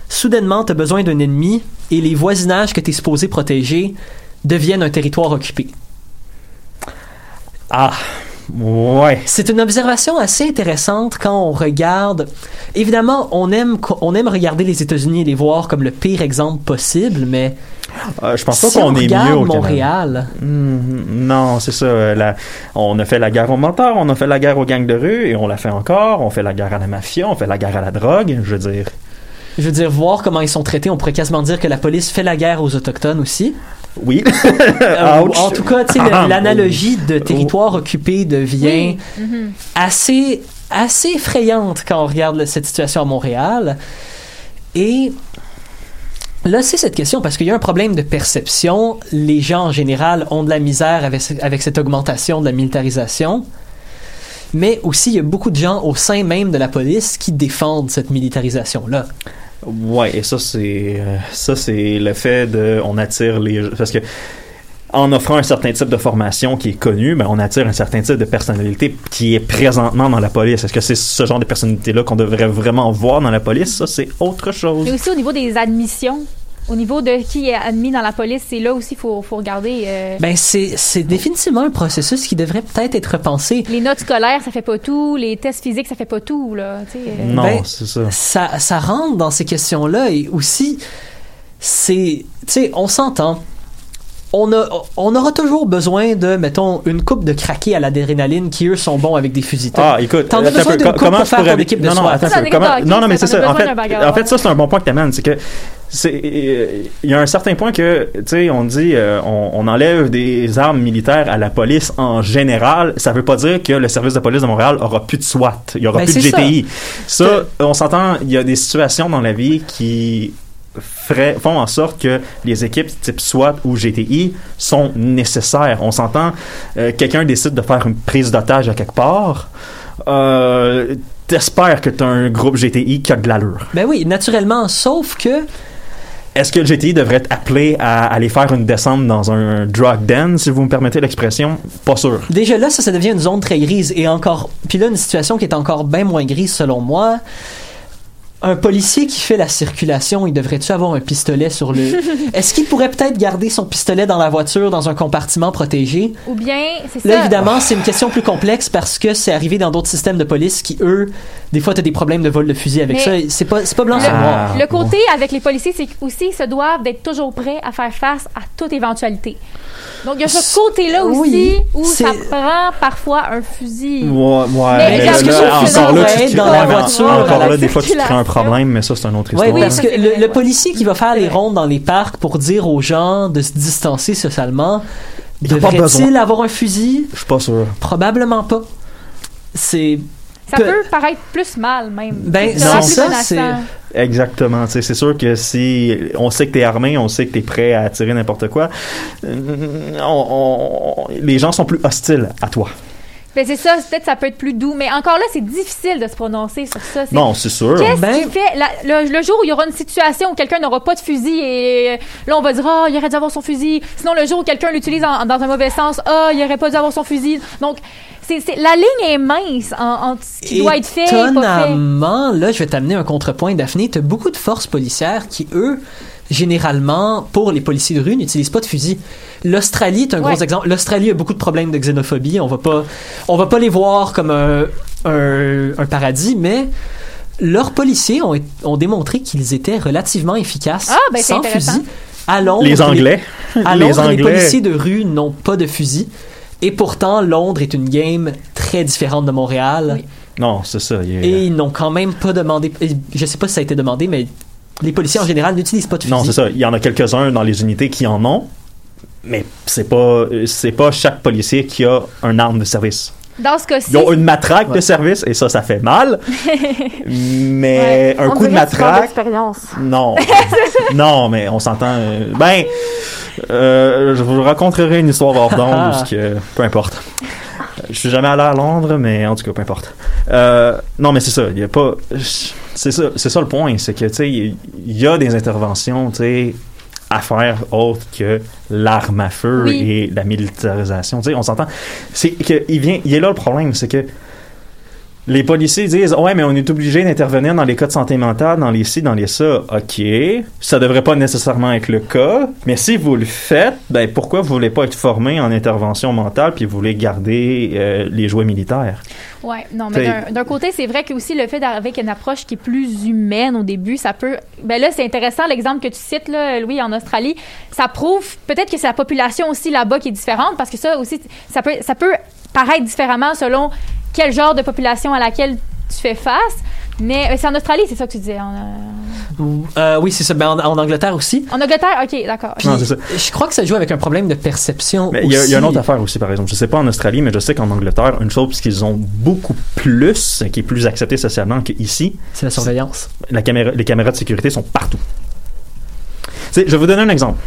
Soudainement, tu as besoin d'un ennemi et les voisinages que tu es supposé protéger deviennent un territoire occupé.
Ah. Ouais.
C'est une observation assez intéressante quand on regarde. Évidemment, on aime, on aime regarder les États-Unis et les voir comme le pire exemple possible, mais
Euh, je pense pas qu'on
on
est mieux au.
Montréal,
Hmm, non, c'est ça. euh, la- on a fait la guerre aux menteurs, on a fait la guerre aux gangs de rue, et on la fait encore. On fait la guerre à la mafia, on fait la guerre à la drogue. Je veux dire,
je veux dire, voir comment ils sont traités, on pourrait quasiment dire que la police fait la guerre aux Autochtones aussi.
Oui.
Euh,
Ouch.
en tout cas, tu sais, le-
Ah,
l'analogie de territoire occupé devient
Oui. Mhm.
assez, assez effrayante quand on regarde cette situation à Montréal. Et là, c'est cette question, parce qu'il y a un problème de perception. Les gens, en général, ont de la misère avec, avec cette augmentation de la militarisation. Mais aussi, il y a beaucoup de gens au sein même de la police qui défendent cette militarisation-là.
Ouais, et ça c'est euh, ça c'est le fait de on attire les parce que en offrant un certain type de formation qui est connu, ben on attire un certain type de personnalité qui est présentement dans la police. Est-ce que c'est ce genre de personnalité là qu'on devrait vraiment voir dans la police? Ça c'est autre chose.
Et aussi au niveau des admissions, au niveau de qui est admis dans la police, c'est là aussi qu'il faut, faut regarder. euh,
Ben, c'est c'est définitivement un processus qui devrait peut-être être repensé.
les notes scolaires, ça fait pas tout. Les tests physiques, ça fait pas tout. Là, euh.
Non,
Ben,
c'est ça.
ça, ça rentre dans ces questions-là et aussi, c'est, tu sais, on s'entend. On, a, on aura toujours besoin de, mettons, une coupe de craqués à l'adrénaline qui, eux, sont bons avec des fusils.
Ah, écoute,
T'en as
attends
besoin
un peu,
d'une
co-
coupe
comment
pour faire
pourrais
ton équipe de
non, non, attends comment- non, mais c'est
ça,
En fait, en ça, c'est un bon point que tu amènes. C'est que, c'est, il y a un certain point que, tu sais, on dit, euh, on, on enlève des armes militaires à la police en général. Ça veut pas dire que le service de police de Montréal aura plus de SWAT. Il y aura
Ben,
plus de
c'est ça.
GTI. Ça, on s'entend, il y a des situations dans la vie qui font en sorte que les équipes type SWAT ou GTI sont nécessaires. On s'entend, euh, quelqu'un décide de faire une prise d'otage à quelque part, euh, t'espères que tu as un groupe GTI qui a de l'allure.
Ben oui, naturellement, sauf que
Est-ce que le GTI devrait être appelé à aller faire une descente dans un drug den, si vous me permettez l'expression? Pas sûr.
Déjà là, ça, ça devient une zone très grise et encore. Puis là, une situation qui est encore bien moins grise selon moi. Un policier qui fait la circulation, il devrait-tu avoir un pistolet sur le. Est-ce qu'il pourrait peut-être garder son pistolet dans la voiture dans un compartiment protégé?
Ou bien, c'est
Là,
ça.
évidemment, c'est une question plus complexe parce que c'est arrivé dans d'autres systèmes de police qui, eux, des fois, t'as des problèmes de vol de fusil avec
Mais-
ça. C'est pas, c'est pas blanc
Le,
sur noir.
le côté avec les policiers, c'est aussi ils se doivent d'être toujours prêts à faire face à toute éventualité. Donc, il y a ce côté-là aussi
Oui,
où ça prend parfois un fusil.
Ouais, ouais.
Mais
mais
est-ce que
là,
ça,
encore là,
dans-
tu te
dans la voiture,
Encore là, des fois, tu te crées un. Problème, mais ça, c'est un autre
Oui,
histoire.
parce
ça,
que le, policier qui va faire les rondes dans les parcs pour dire aux gens de se distancer socialement, devrait-il avoir un fusil?
Je suis pas sûr.
Probablement pas. C'est...
Ça
Peu-
peut paraître plus mal, même.
Ben,
Ça
non,
ça, c'est-
Exactement. C'est sûr que si on sait que t'es armé, on sait que t'es prêt à tirer n'importe quoi, euh, on- on- les gens sont plus hostiles à toi.
Ben, c'est ça, peut-être ça peut être plus doux, mais encore là, c'est difficile de se prononcer sur ça. C'est-
Non, c'est sûr.
Qu'est-ce
Ben-
qui fait la- le, le jour où il y aura une situation où quelqu'un n'aura pas de fusil et euh, là on va dire ah il aurait dû avoir son fusil. Sinon le jour où quelqu'un l'utilise en- dans un mauvais sens ah il aurait pas dû avoir son fusil. Donc c'est c'est- la ligne est mince en- entre ce qui doit être fait et pas fait.
Étonnamment, là, je vais t'amener un contrepoint, Daphné. T'as beaucoup de forces policières qui, eux, généralement, pour les policiers de rue, n'utilisent pas de fusil. L'Australie est un gros
Ouais.
exemple. L'Australie a beaucoup de problèmes de xénophobie. On va pas, on va pas les voir comme un, un, un paradis, mais leurs policiers ont, ont démontré qu'ils étaient relativement efficaces
Ah, ben, c'est
sans fusil. À Londres,
Les Anglais.
à
les
Londres, les,
Anglais.
policiers de rue n'ont pas de fusil. Et pourtant, Londres est une game très différente de Montréal.
Oui.
Non, c'est ça. il est-
Et ils n'ont quand même pas demandé. Je sais pas si ça a été demandé, mais les policiers en général n'utilisent pas de fusil.
Non, c'est ça. Il y en a quelques-uns dans les unités qui en ont, mais c'est pas c'est pas chaque policier qui a un arme de service.
Dans ce cas-ci,
Ils ont une matraque
Ouais.
de service et ça, ça fait mal. mais un
On
coup de matraque, non, non, mais on s'entend. euh, ben, euh, je vous raconterai une histoire hors d'onde,
Ah.
parce que peu importe. Je suis jamais allé à Londres, mais en tout cas, peu importe. Euh, non, mais c'est ça. Il y a pas. C'est ça, c'est ça le point, c'est que tu sais, il y a des interventions, tu sais, à faire autres que l'arme à feu
Oui.
et la militarisation. Tu sais, on s'entend. C'est que il vient, il est là le problème, c'est que les policiers disent ouais mais on est obligé d'intervenir dans les cas de santé mentale dans les ci dans les ça ok ça devrait pas nécessairement être le cas mais si vous le faites ben pourquoi vous voulez pas être formé en intervention mentale puis vous voulez garder euh, les jouets militaires?
Ouais, non, mais d'un côté, c'est vrai que aussi le fait d'arriver avec une approche qui est plus humaine au début, ça peut. Ben là, c'est intéressant l'exemple que tu cites là, Louis, en Australie. Ça prouve peut-être que c'est la population aussi là-bas qui est différente, parce que ça aussi, ça peut, ça peut paraître différemment selon quel genre de population à laquelle tu fais face. Mais euh, c'est en Australie, c'est ça que tu disais. Euh,
Euh, oui, c'est ça. Ben, en, en Angleterre aussi.
en Angleterre, ok, d'accord.
Puis,
Non, c'est ça.
je crois que ça joue avec un problème de perception.
il y, a- il y a une autre affaire aussi par exemple je sais pas en Australie mais je sais qu'en Angleterre une chose qu'ils ont beaucoup plus qui est plus acceptée socialement qu'ici
C'est la surveillance.
la caméra, les caméras de sécurité sont partout. Je vais vous donner un exemple.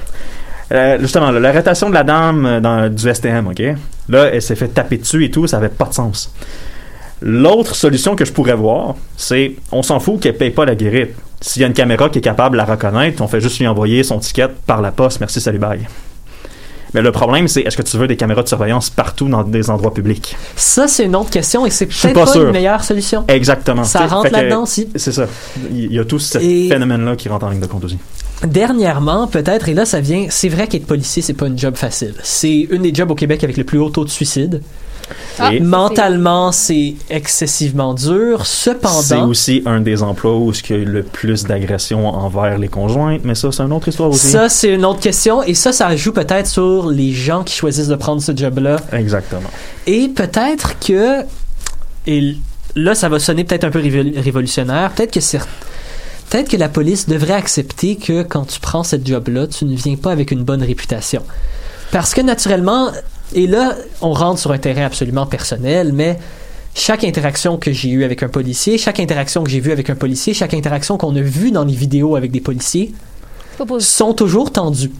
Euh, justement, l'arrestation de la dame euh, dans, du STM, OK? Là, elle s'est fait taper dessus et tout, ça avait pas de sens. L'autre solution que je pourrais voir, c'est on s'en fout qu'elle paye pas la guérite. S'il y a une caméra qui est capable de la reconnaître, on fait juste lui envoyer son ticket par la poste, merci, salut, bye. Mais le problème, c'est est-ce que tu veux des caméras de surveillance partout dans des endroits publics?
Ça, c'est une autre question et c'est peut-être
pas
pas, une meilleure solution.
Exactement.
Ça rentre là-dedans aussi.
C'est ça. Il y a tout ce
Et-
phénomène-là qui rentre en ligne de compte aussi.
Dernièrement, peut-être, et là, ça vient. C'est vrai qu'être policier, c'est pas une job facile. C'est une des jobs au Québec avec le plus haut taux de suicide.
Ah,
Mentalement, c'est excessivement dur.
C'est
Cependant,
aussi un des emplois où il y a eu le plus d'agressions envers les conjointes, mais ça, c'est une autre histoire aussi.
ça, c'est une autre question. Et ça, ça joue peut-être sur les gens qui choisissent de prendre ce job-là.
Exactement.
Et peut-être que. Et là, ça va sonner peut-être un peu révol- révolutionnaire. Peut-être que c'est. Peut-être que la police devrait accepter que quand tu prends cette job-là, tu ne viens pas avec une bonne réputation. Parce que naturellement, et là, on rentre sur un terrain absolument personnel, mais chaque interaction que j'ai eue avec un policier, chaque interaction que j'ai vue avec un policier, chaque interaction qu'on a vue dans les vidéos avec des policiers, sont toujours tendues.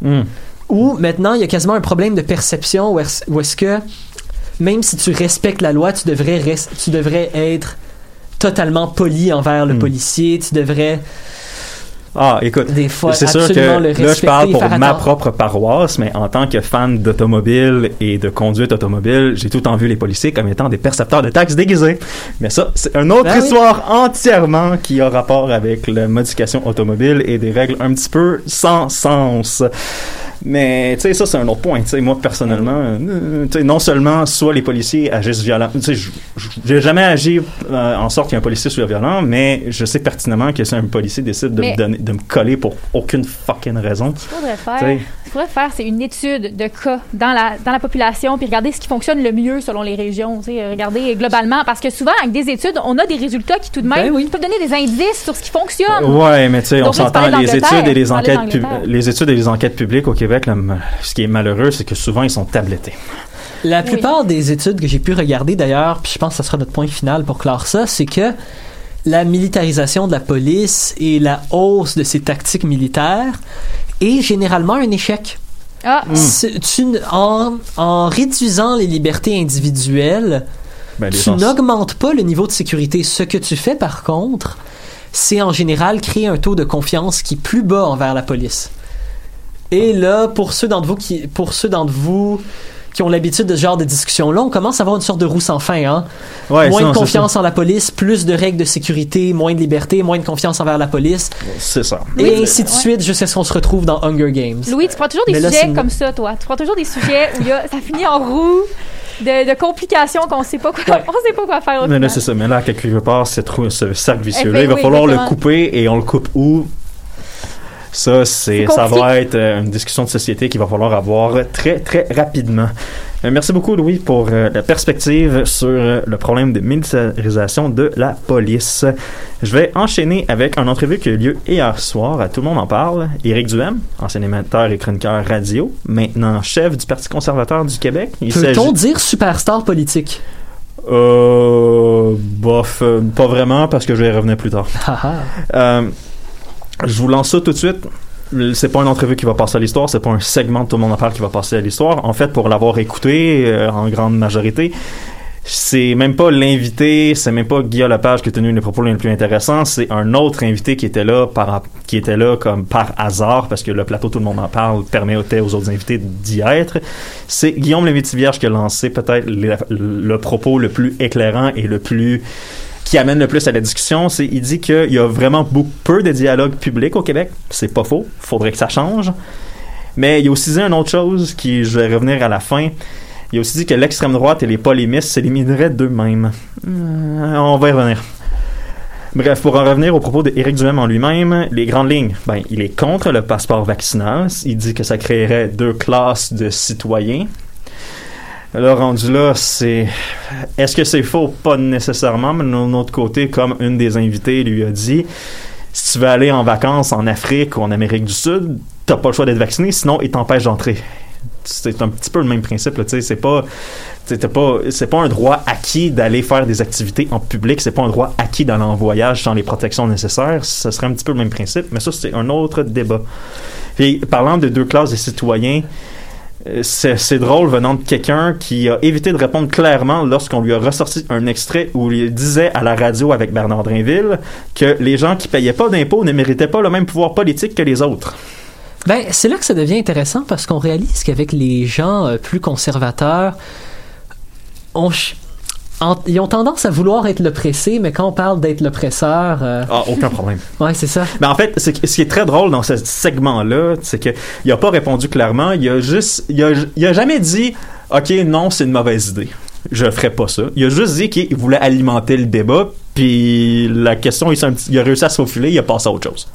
Hmm.
Ou maintenant, il y a quasiment un problème de perception où est-ce, que même si tu respectes la loi, tu devrais, tu devrais être totalement poli envers le
Hmm.
policier, tu devrais...
Ah, écoute,
Des fois,
c'est sûr que là, je parle pour ma propre paroisse, mais en tant que fan d'automobile et de conduite automobile, j'ai tout temps vu les policiers comme étant des percepteurs de taxes déguisés. Mais ça, c'est une autre
Ben oui.
histoire entièrement qui a rapport avec la modification automobile et des règles un petit peu sans sens. Mais, tu sais, ça, c'est un autre point. Tu sais, moi, personnellement, euh, tu sais, non seulement soit les policiers agissent violemment, tu sais, j'ai jamais agi euh, en sorte qu'un policier soit violent, mais je sais pertinemment que si un policier décide de,
Mais-
me, donner, de me coller pour aucune fucking raison,
Ce qu'il faudrait faire,
T'sais.
ce qu'il faudrait faire, c'est une étude de cas dans la, dans la population, puis regarder ce qui fonctionne le mieux selon les régions. euh, Regarder globalement, parce que souvent, avec des études, on a des résultats qui, tout de même,
Ben oui.
peuvent donner des indices sur ce qui fonctionne.
Ouais, mais tu sais, on s'entend les études et les enquêtes, les études et les enquêtes publiques au Québec, là, ce qui est malheureux, c'est que souvent ils sont tablettés.
La
Oui.
plupart des études que j'ai pu regarder d'ailleurs, puis je pense que ce sera notre point final pour clore ça, c'est que la militarisation de la police et la hausse de ses tactiques militaires est généralement un échec.
Ah,
tu en, en réduisant les libertés individuelles,
Ben,
tu n'augmentes pas le niveau de sécurité. Ce que tu fais par contre, c'est en général créer un taux de confiance qui est plus bas envers la police. Et là, pour ceux d'entre vous qui, pour ceux d'entre vous qui ont l'habitude de ce genre de discussion-là, on commence à avoir une sorte de roue sans fin. Hein?
Ouais,
moins
sinon,
de
c'est
confiance en la police, plus de règles de sécurité, moins de liberté, moins de confiance envers la police,
C'est ça.
et ainsi de suite jusqu'à ce qu'on se retrouve dans Hunger Games.
Louis, tu prends toujours des
Mais là, c'est
sujets comme ça, toi. Tu prends toujours des sujets où il y a, ça finit en roue de, de complications qu'on sait pas quoi,
Ouais.
on sait pas quoi faire. au
Mais là, c'est ça. Mais là, quelque part, ce, trou- ce cercle
Eh
vicieux-là,
ben
il va
oui,
falloir le couper et on le coupe où? Ça, c'est, ça va être euh, une discussion de société qu'il va falloir avoir très, très rapidement. Euh, Merci beaucoup, Louis, pour euh, la perspective sur le problème de militarisation de la police. Je vais enchaîner avec une entrevue qui a eu lieu hier soir à Tout le monde en parle. Éric Duhem, ancien animateur et chroniqueur radio, maintenant chef du Parti conservateur du Québec.
Peut-on dire superstar politique?
Euh, bof, pas vraiment parce que je vais y revenir plus tard.
Haha.
Euh, je vous lance ça tout de suite. C'est pas une entrevue qui va passer à l'histoire, c'est pas un segment de tout le monde en parle qui va passer à l'histoire. En fait, pour l'avoir écouté euh, en grande majorité, c'est même pas l'invité, c'est même pas Guillaume Lepage qui a tenu les propos les plus intéressants, c'est un autre invité qui était là par qui était là comme par hasard parce que le plateau tout le monde en parle permettait aux autres invités d'y être. C'est Guillaume Lévy-Vierge qui a lancé peut-être le, le propos le plus éclairant et le plus qui amène le plus à la discussion, c'est il dit qu'il y a vraiment beaucoup peu de dialogue public au Québec. C'est pas faux. Faudrait que ça change. Mais il a aussi dit une autre chose qui, je vais revenir à la fin. Il a aussi dit que l'extrême droite et les polémistes s'élimineraient d'eux-mêmes. Euh, on va y revenir. Bref, pour en revenir au propos d'Éric Duhem en lui-même, les grandes lignes, ben, il est contre le passeport vaccinal. Il dit que ça créerait deux classes de citoyens. Là, rendu là, c'est. Est-ce que c'est faux? Pas nécessairement, mais d'un autre côté, comme une des invitées lui a dit, si tu veux aller en vacances en Afrique ou en Amérique du Sud, t'as pas le choix d'être vacciné, sinon ils t'empêchent d'entrer. C'est un petit peu le même principe, tu sais, c'est pas. pas c'est pas un droit acquis d'aller faire des activités en public, c'est pas un droit acquis d'aller en voyage sans les protections nécessaires. Ce serait un petit peu le même principe, mais ça, c'est un autre débat. Puis, parlant de deux classes de citoyens, c'est c'est drôle venant de quelqu'un qui a évité de répondre clairement lorsqu'on lui a ressorti un extrait où il disait à la radio avec Bernard Drinville que les gens qui payaient pas d'impôts ne méritaient pas le même pouvoir politique que les autres.
Ben, c'est là que ça devient intéressant parce qu'on réalise qu'avec les gens euh, plus conservateurs, on en- ils ont tendance à vouloir être l'oppressé, mais quand on parle d'être l'oppresseur, euh,
Ah, aucun problème.
ouais, c'est ça.
Mais en fait, ce qui est très drôle dans ce segment-là, c'est que il a pas répondu clairement. Il a juste, il a, il a jamais dit, ok, non, c'est une mauvaise idée. Je ferai pas ça. Il a juste dit qu'il voulait alimenter le débat. Puis la question, il a réussi à se faufiler. Il a passé à autre chose.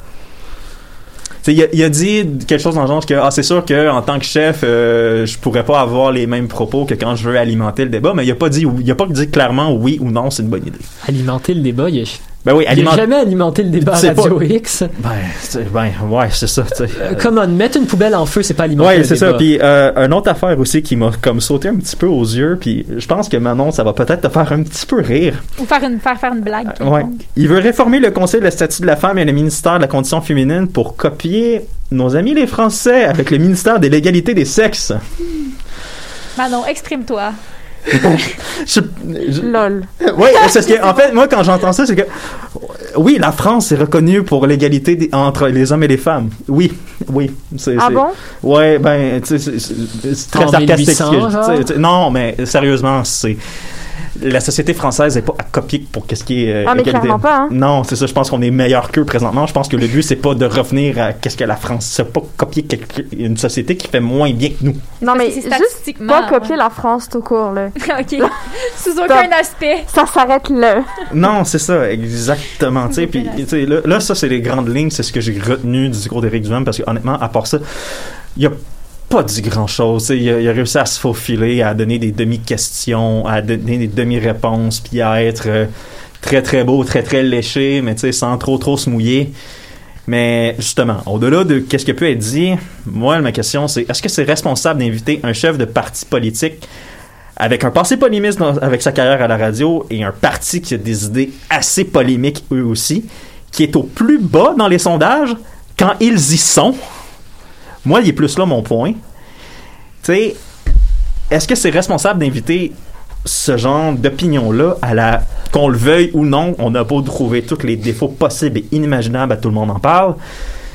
Il a dit quelque chose dans le genre que ah, c'est sûr que en tant que chef, euh, je pourrais pas avoir les mêmes propos que quand je veux alimenter le débat, mais il a pas dit, il a pas dit clairement oui ou non, c'est une bonne idée.
Alimenter le débat, il a,
Ben oui,
jamais alimenté le débat à
C'est pas-
Radio X.
Ben, c'est- ben, ouais, c'est ça.
Euh, Come on, mettre une poubelle en feu, c'est pas alimenter
Ouais,
le
c'est
débat.
ça. Puis euh, une autre affaire aussi qui m'a comme sauté un petit peu aux yeux, puis je pense que Manon, ça va peut-être te faire un petit peu rire.
Ou faire une, faire, faire une blague.
Ouais. Il veut réformer le Conseil de la statut de la femme et le ministère de la condition féminine pour copier nos amis les Français avec le ministère de l'égalité des sexes.
Manon, exprime-toi.
Je- je-
Lol.
oui, c'est ce que, en fait, moi, quand j'entends ça, c'est que, oui, la France est reconnue pour l'égalité des- entre les hommes et les femmes. Oui, oui. c'est-
Ah bon?
Ouais, ben, tu sais, c'est- très
En
sarcastique.
1800,
ce que non, mais sérieusement, c'est. La société française n'est pas à copier pour qu'est-ce qui est. euh,
Ah, mais
égalité.
clairement pas, hein.
Non, c'est ça. Je pense qu'on est meilleur qu'eux présentement. Je pense que le but, c'est pas de revenir à qu'est-ce que la France. C'est pas copier quelque- une société qui fait moins bien que nous.
Non, mais
c'est
juste pas copier
ouais.
la France tout court, là.
OK. Sous aucun aspect.
Ça s'arrête là.
Non, c'est ça, exactement. Tu sais, puis tu sais, là, là, ça, c'est les grandes lignes, c'est ce que j'ai retenu du discours d'Éric Duhem, parce que honnêtement, à part ça, il a pas dit grand-chose. Il a, réussi à se faufiler, à donner des demi-questions, à donner des demi-réponses, puis à être euh, très, très beau, très, très léché, mais tu sais, sans trop, trop se mouiller. Mais justement, au-delà de qu'est-ce qui peut être dit, moi, ma question, c'est est-ce que c'est responsable d'inviter un chef de parti politique avec un passé polémiste avec sa carrière à la radio et un parti qui a des idées assez polémiques eux aussi, qui est au plus bas dans les sondages quand ils y sont? Moi, il est plus là mon point. Tu sais, est-ce que c'est responsable d'inviter ce genre d'opinion-là à la qu'on le veuille ou non, on a beau trouver tous les défauts possibles et inimaginables, à tout le monde en parle,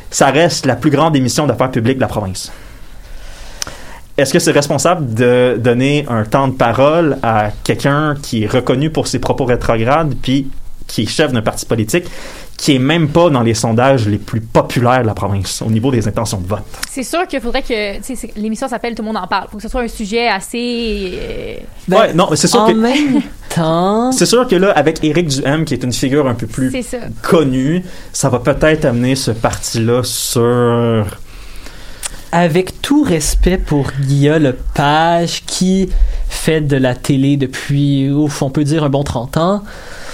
ça reste la plus grande émission d'affaires publiques de la province. Est-ce que c'est responsable de donner un temps de parole à quelqu'un qui est reconnu pour ses propos rétrogrades, puis qui est chef d'un parti politique, qui est même pas dans les sondages les plus populaires de la province au niveau des intentions de vote?
C'est sûr qu'il faudrait que l'émission s'appelle Tout le monde en parle. Il faut que ce soit un sujet assez. euh,
Ben,
ouais, non, mais c'est sûr
en
que
même temps,
c'est sûr que là, avec Éric Duhem, qui est une figure un peu plus
c'est ça.
connu, ça va peut-être amener ce parti-là sur.
Avec tout respect pour Guillaume Lepage, qui fait de la télé depuis, ouf, on peut dire un bon 30 ans,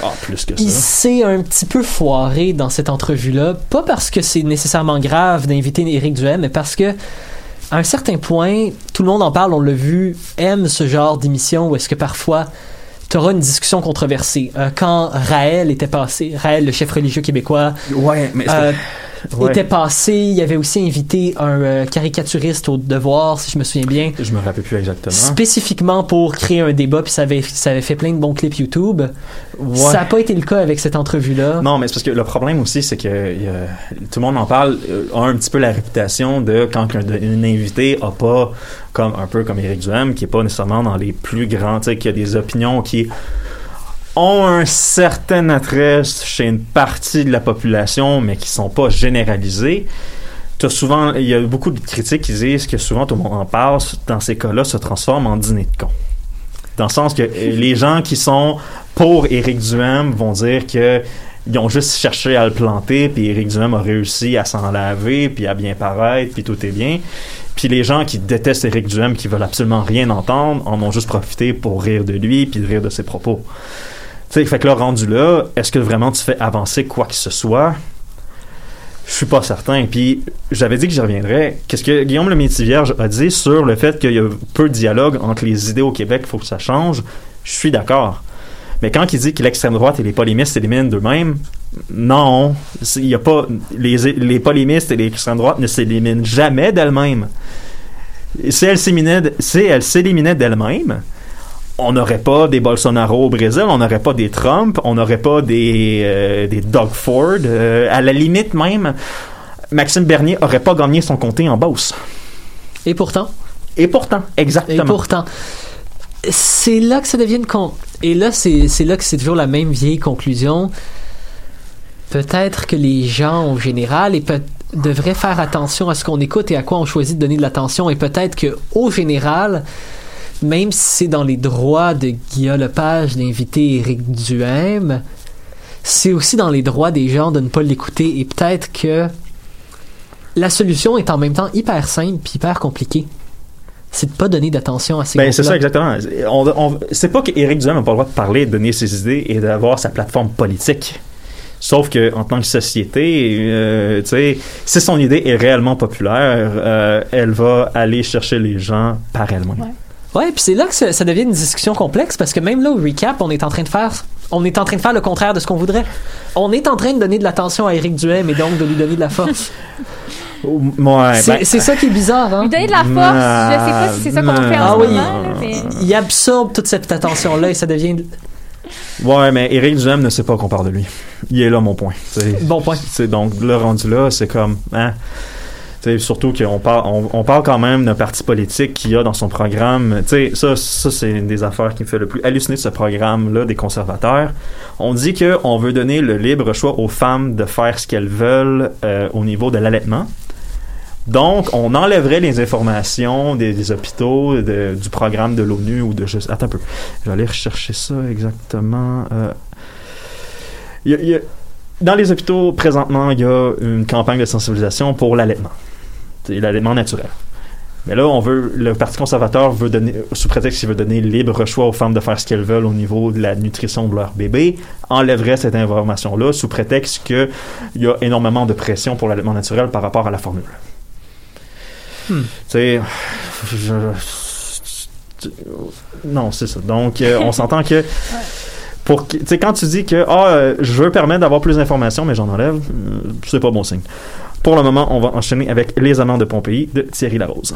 Ah, plus que
il
ça.
s'est un petit peu foiré dans cette entrevue-là. Pas parce que c'est nécessairement grave d'inviter Éric Duhem, mais parce que à un certain point, tout le monde en parle, on l'a vu, aime ce genre d'émission où est-ce que parfois tu auras une discussion controversée. Euh, quand Raël était passé, Raël, le chef religieux québécois,
Ouais, mais.
euh,
ouais.
était passé, il avait aussi invité un euh, caricaturiste au devoir, si je me souviens bien,
Je me rappelle plus exactement.
spécifiquement pour créer un débat, puis ça avait, ça avait fait plein de bons clips YouTube.
Ouais.
Ça n'a pas été le cas avec cette entrevue-là.
Non, mais c'est parce que le problème aussi, c'est que tout le monde en parle, euh, a un petit peu la réputation de quand un, un invité a pas, comme un peu comme Éric Duhem, qui est pas nécessairement dans les plus grands, tu sais, qui a des opinions qui ont un certain attrait chez une partie de la population, mais qui sont pas généralisées. T'as souvent, il y a beaucoup de critiques qui disent que souvent tout le monde en parle, dans ces cas-là, se transforme en dîner de con. Dans le sens que euh, les gens qui sont pour Éric Duhem vont dire que ils ont juste cherché à le planter, puis Éric Duhem a réussi à s'en laver, puis à bien paraître, puis tout est bien. Puis les gens qui détestent Éric Duhem, qui veulent absolument rien entendre, en ont juste profité pour rire de lui, puis de rire de ses propos. Sais, fait que là, rendu là, est-ce que vraiment tu fais avancer quoi que ce soit? Je suis pas certain. Puis j'avais dit que j'y reviendrais. Qu'est-ce que Guillaume le Métis-Vierge a dit sur le fait qu'il y a peu de dialogue entre les idées au Québec, il faut que ça change? Je suis d'accord. Mais quand il dit que l'extrême droite et les polémistes s'éliminent d'eux-mêmes, non. Il y a pas, les, les polémistes et l'extrême droite ne s'éliminent jamais d'elles-mêmes. Si elles s'éliminaient, si elles s'éliminaient d'elles-mêmes, on n'aurait pas des Bolsonaro au Brésil, on n'aurait pas des Trump, on n'aurait pas des, euh, des Doug Ford. Euh, à la limite même, Maxime Bernier aurait pas gagné son comté en Beauce.
Et pourtant,
Et pourtant,
et
exactement.
pourtant, c'est là que ça devient con. Et là, c'est là que c'est toujours la même vieille conclusion. Peut-être que les gens en général et devraient faire attention à ce qu'on écoute et à quoi on choisit de donner de l'attention. Et peut-être que au général, même si c'est dans les droits de Guillaume Lepage d'inviter Éric Duhem, c'est aussi dans les droits des gens de ne pas l'écouter. Et peut-être que la solution est en même temps hyper simple puis hyper compliquée. C'est de pas donner d'attention à ces
Ben, c'est ça, exactement. On, on- c'est pas qu'Éric Duhem n'a pas le droit de parler, de donner ses idées et d'avoir sa plateforme politique. Sauf que en tant que société, euh, tu sais, si son idée est réellement populaire, euh, elle va aller chercher les gens par elle-même.
Ouais.
Ouais, puis c'est là que ça, ça devient une discussion complexe parce que même là au recap, on est en train de faire on est en train de faire le contraire de ce qu'on voudrait. On est en train de donner de l'attention à Éric Duhem et donc de lui donner de la force.
Ouais,
C'est
ben,
c'est ça qui est bizarre, hein?
Lui donner de la force, je sais pas si c'est ça qu'on fait en
Ah
ce
oui.
moment. mais...
Il absorbe toute cette attention-là et ça devient...
ouais, mais Éric Duhem ne sait pas qu'on parle de lui. Il est là mon point. C'est-
Bon point.
C'est donc le rendu là, c'est comme hein. Surtout qu'on parle, on, parle quand même d'un parti politique qui a dans son programme, tu sais, ça, ça c'est une des affaires qui me fait le plus halluciner de ce programme-là des conservateurs. On dit que on veut donner le libre choix aux femmes de faire ce qu'elles veulent euh, au niveau de l'allaitement. Donc, on enlèverait les informations des, hôpitaux, du programme de l'ONU ou de. Attends un peu. Aller rechercher ça exactement. Euh, dans les hôpitaux, présentement, il y a une campagne de sensibilisation pour l'allaitement. C'est l'allaitement naturel. Mais là, on veut, le Parti conservateur veut donner, sous prétexte qu'il veut donner libre choix aux femmes de faire ce qu'elles veulent au niveau de la nutrition de leur bébé, enlèverait cette information-là sous prétexte qu'il y a énormément de pression pour l'allaitement naturel par rapport à la formule.
Hmm.
Tu sais, non, c'est ça. Donc, euh, on s'entend que tu sais quand tu dis que ah euh, je veux permettre d'avoir plus d'informations mais j'en enlève euh, c'est pas bon signe. Pour le moment on va enchaîner avec les amants de Pompéi de Thierry Larose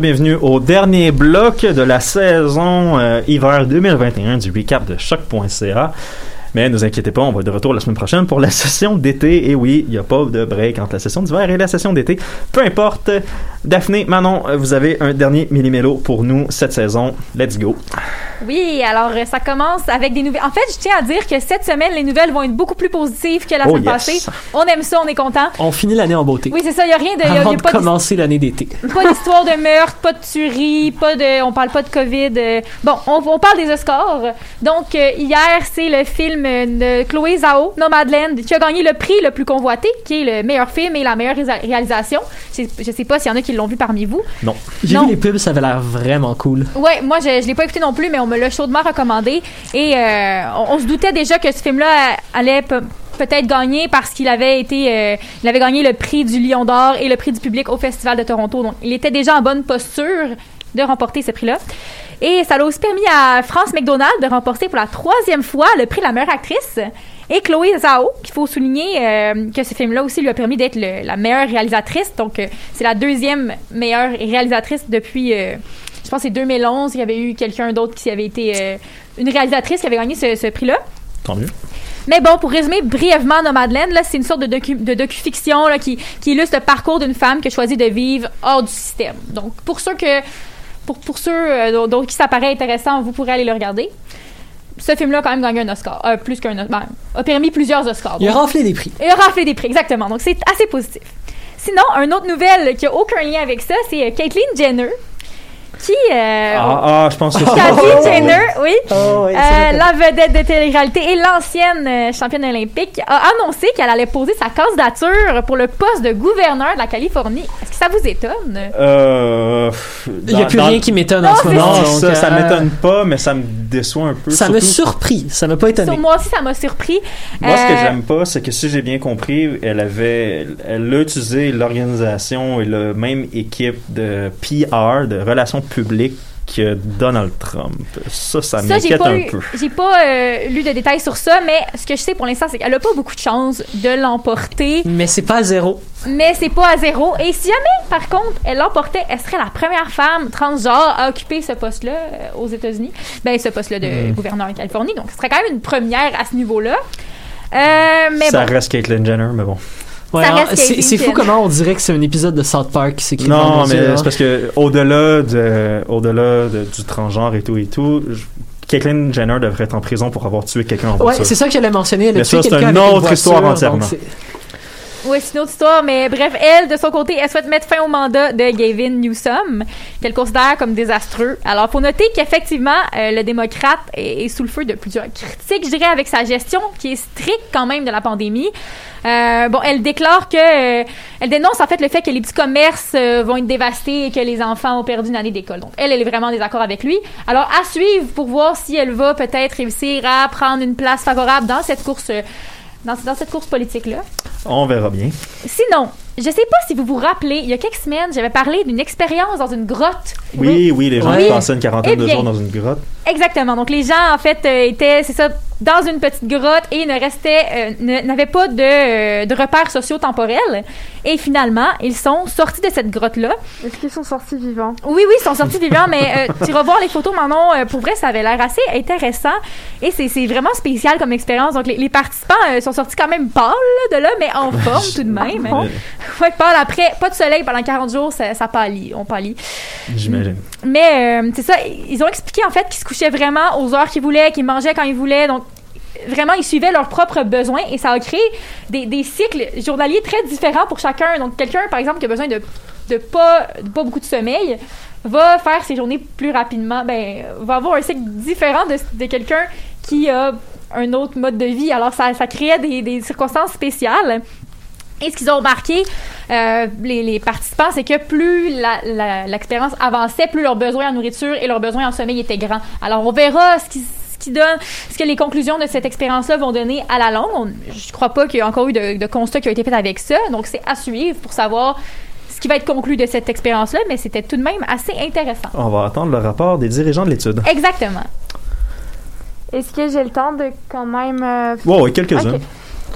Bienvenue au dernier bloc de la saison euh, hiver 2021 du recap de choc.ca. Mais ne vous inquiétez pas, on va être de retour la semaine prochaine pour la session d'été. Et oui, il n'y a pas de break entre la session d'hiver et la session d'été. Peu importe. Daphné, Manon, vous avez un dernier millimélo pour nous cette saison. Let's go.
Oui, alors euh, ça commence avec des nouvelles. En fait, je tiens à dire que cette semaine, les nouvelles vont être beaucoup plus positives que la
Oh,
semaine
yes.
passée. On aime ça, on est content.
On finit l'année en beauté.
Oui, c'est ça, il n'y a rien de. y a- y a
Avant de
pas
commencer l'année d'été.
pas d'histoire de meurtre, pas de tuerie, pas de, on parle pas de Covid. euh, bon, on, on parle des Oscars. Donc euh, hier, c'est le film de Chloé Zhao, Nomadland, qui a gagné le prix le plus convoité, qui est le meilleur film et la meilleure réalisation. Je, je sais pas s'il y en a qui l'ont vu parmi vous.
Non.
J'ai vu les pubs, ça avait l'air vraiment cool.
Ouais, moi je, je l'ai pas écouté non plus, mais on me l'a chaudement recommandé et euh, on, se doutait déjà que ce film-là euh, allait pe- peut-être gagner parce qu'il avait été, euh, il avait gagné le prix du Lion d'Or et le prix du public au Festival de Toronto. Donc il était déjà en bonne posture de remporter ce prix-là. Et ça l'a aussi permis à France McDonald de remporter pour la troisième fois le prix de la meilleure actrice. Et Chloé Zhao, qu'il faut souligner que ce film-là aussi lui a permis d'être la meilleure réalisatrice. Donc, c'est la deuxième meilleure réalisatrice depuis, je pense, que c'est 2011. Il y avait eu quelqu'un d'autre qui avait été euh, une réalisatrice qui avait gagné ce, ce prix-là.
Tant mieux.
Mais bon, pour résumer brièvement Nomadland, là, c'est une sorte de, docu, de docu-fiction là, qui, qui illustre le parcours d'une femme qui a choisi de vivre hors du système. Donc, pour ceux que pour, pour ceux euh, qui ça paraît intéressant, vous pourrez aller le regarder. Ce film-là a quand même gagné un Oscar. Euh, plus qu'un Oscar. Ben, a permis plusieurs Oscars.
Il a
Donc,
raflé des prix.
il a raflé des prix, exactement. Donc, c'est assez positif. Sinon, une autre nouvelle qui a aucun lien avec ça, c'est euh, Caitlyn Jenner, qui... euh,
Ah, ah, je pense que c'est
Jenner, oui.
Oh, oui,
Euh, la vedette de télé-réalité et l'ancienne euh, championne olympique a annoncé qu'elle allait poser sa candidature pour le poste de gouverneur de la Californie. Est-ce que ça vous étonne?
Euh,
Il n'y a plus
dans-
rien qui m'étonne en
Non,
ce moment.
Non, ça, ça m'étonne pas, mais ça me déçoit un peu.
Ça me
surtout-
surpris. Ça m'a pas étonné.
Sur moi aussi, ça m'a surpris.
Moi, ce que j'aime pas, c'est que si j'ai bien compris, elle avait, elle a utilisé l'organisation et la même équipe de PR, de relations publiques que Donald Trump. Ça, ça,
Ça,
m'inquiète un
eu-
peu.
j'ai pas euh, lu de détails sur ça, mais ce que je sais pour l'instant, c'est qu'elle a pas beaucoup de chances de l'emporter.
Mais c'est pas zéro.
mais c'est pas à zéro. Et si jamais, par contre, elle l'emportait, elle serait la première femme transgenre à occuper ce poste-là euh, aux États-Unis. Ben, ce poste-là de
Hmm.
gouverneur de Californie. Donc, ce serait quand même une première à ce niveau-là. Euh, mais
ça
bon.
reste Caitlyn Jenner, mais bon.
Ouais, c'est c'est fou comment on dirait que c'est un épisode de South Park qui s'écrit
Non, mais
yeux, hein.
c'est parce que au-delà de, au-delà de- du transgenre et tout et tout, je- Caitlyn Jenner devrait être en prison pour avoir tué quelqu'un en
Ouais,
voiture.
c'est ça que j'allais mentionner. Elle a
Mais
tué
ça, c'est
quelqu'un
une
avec
autre
voiture,
histoire entièrement.
Oui, c'est une autre histoire, mais bref, elle, de son côté, elle souhaite mettre fin au mandat de Gavin Newsom, qu'elle considère comme désastreux. Alors, faut noter qu'effectivement, euh, le démocrate est, est sous le feu de plusieurs critiques, je dirais, avec sa gestion, qui est stricte quand même de la pandémie. Euh, bon, elle déclare que, euh, elle dénonce en fait le fait que les petits commerces euh, vont être dévastés et que les enfants ont perdu une année d'école. Donc, elle, elle est vraiment en désaccord avec lui. Alors, à suivre pour voir si elle va peut-être réussir à prendre une place favorable dans cette course, euh, dans, dans cette course politique-là.
On verra bien.
Sinon, je sais pas si vous vous rappelez, il y a quelques semaines, j'avais parlé d'une expérience dans une grotte.
Oui, oui, les gens
Oui.
qui passaient une quarantaine
Eh
de jours dans une grotte.
Exactement. Donc, les gens, en fait, euh, étaient, c'est ça, dans une petite grotte et ne restaient, euh, n'avaient pas de, euh, de repères sociaux temporels. Et finalement, ils sont sortis de cette grotte-là.
Est-ce qu'ils sont sortis vivants?
Oui, oui, ils sont sortis vivants, mais euh, tu vas voir les photos, Manon, euh, pour vrai, ça avait l'air assez intéressant. Et c'est, c'est vraiment spécial comme expérience. Donc, les, les participants euh, sont sortis quand même pâles là, de là, mais en forme tout de même. Ouais, pâle après, pas de soleil pendant 40 jours, ça, ça pâlit, on pâlit.
J'imagine.
Mais euh, c'est ça, ils ont expliqué en fait qu'ils se couchaient vraiment aux heures qu'ils voulaient, qu'ils mangeaient quand ils voulaient. Donc, vraiment, ils suivaient leurs propres besoins et ça a créé des, des cycles journaliers très différents pour chacun. Donc, quelqu'un, par exemple, qui a besoin de, de, pas, de pas beaucoup de sommeil, va faire ses journées plus rapidement, ben, va avoir un cycle différent de, de quelqu'un qui a un autre mode de vie. Alors, ça, ça créait des, des circonstances spéciales. Et ce qu'ils ont remarqué, euh, les, les participants, c'est que plus la- la- l'expérience avançait, plus leurs besoins en nourriture et leurs besoins en sommeil étaient grands. Alors, on verra ce qui, ce qui donne, ce que les conclusions de cette expérience-là vont donner à la longue. On- je crois pas qu'il y ait encore eu de, de constats qui ont été faits avec ça. Donc, c'est à suivre pour savoir ce qui va être conclu de cette expérience-là, mais c'était tout de même assez intéressant.
On va attendre le rapport des dirigeants de l'étude.
Exactement.
Est-ce que j'ai le temps de quand même... euh,
Wow, oui, quelques-uns.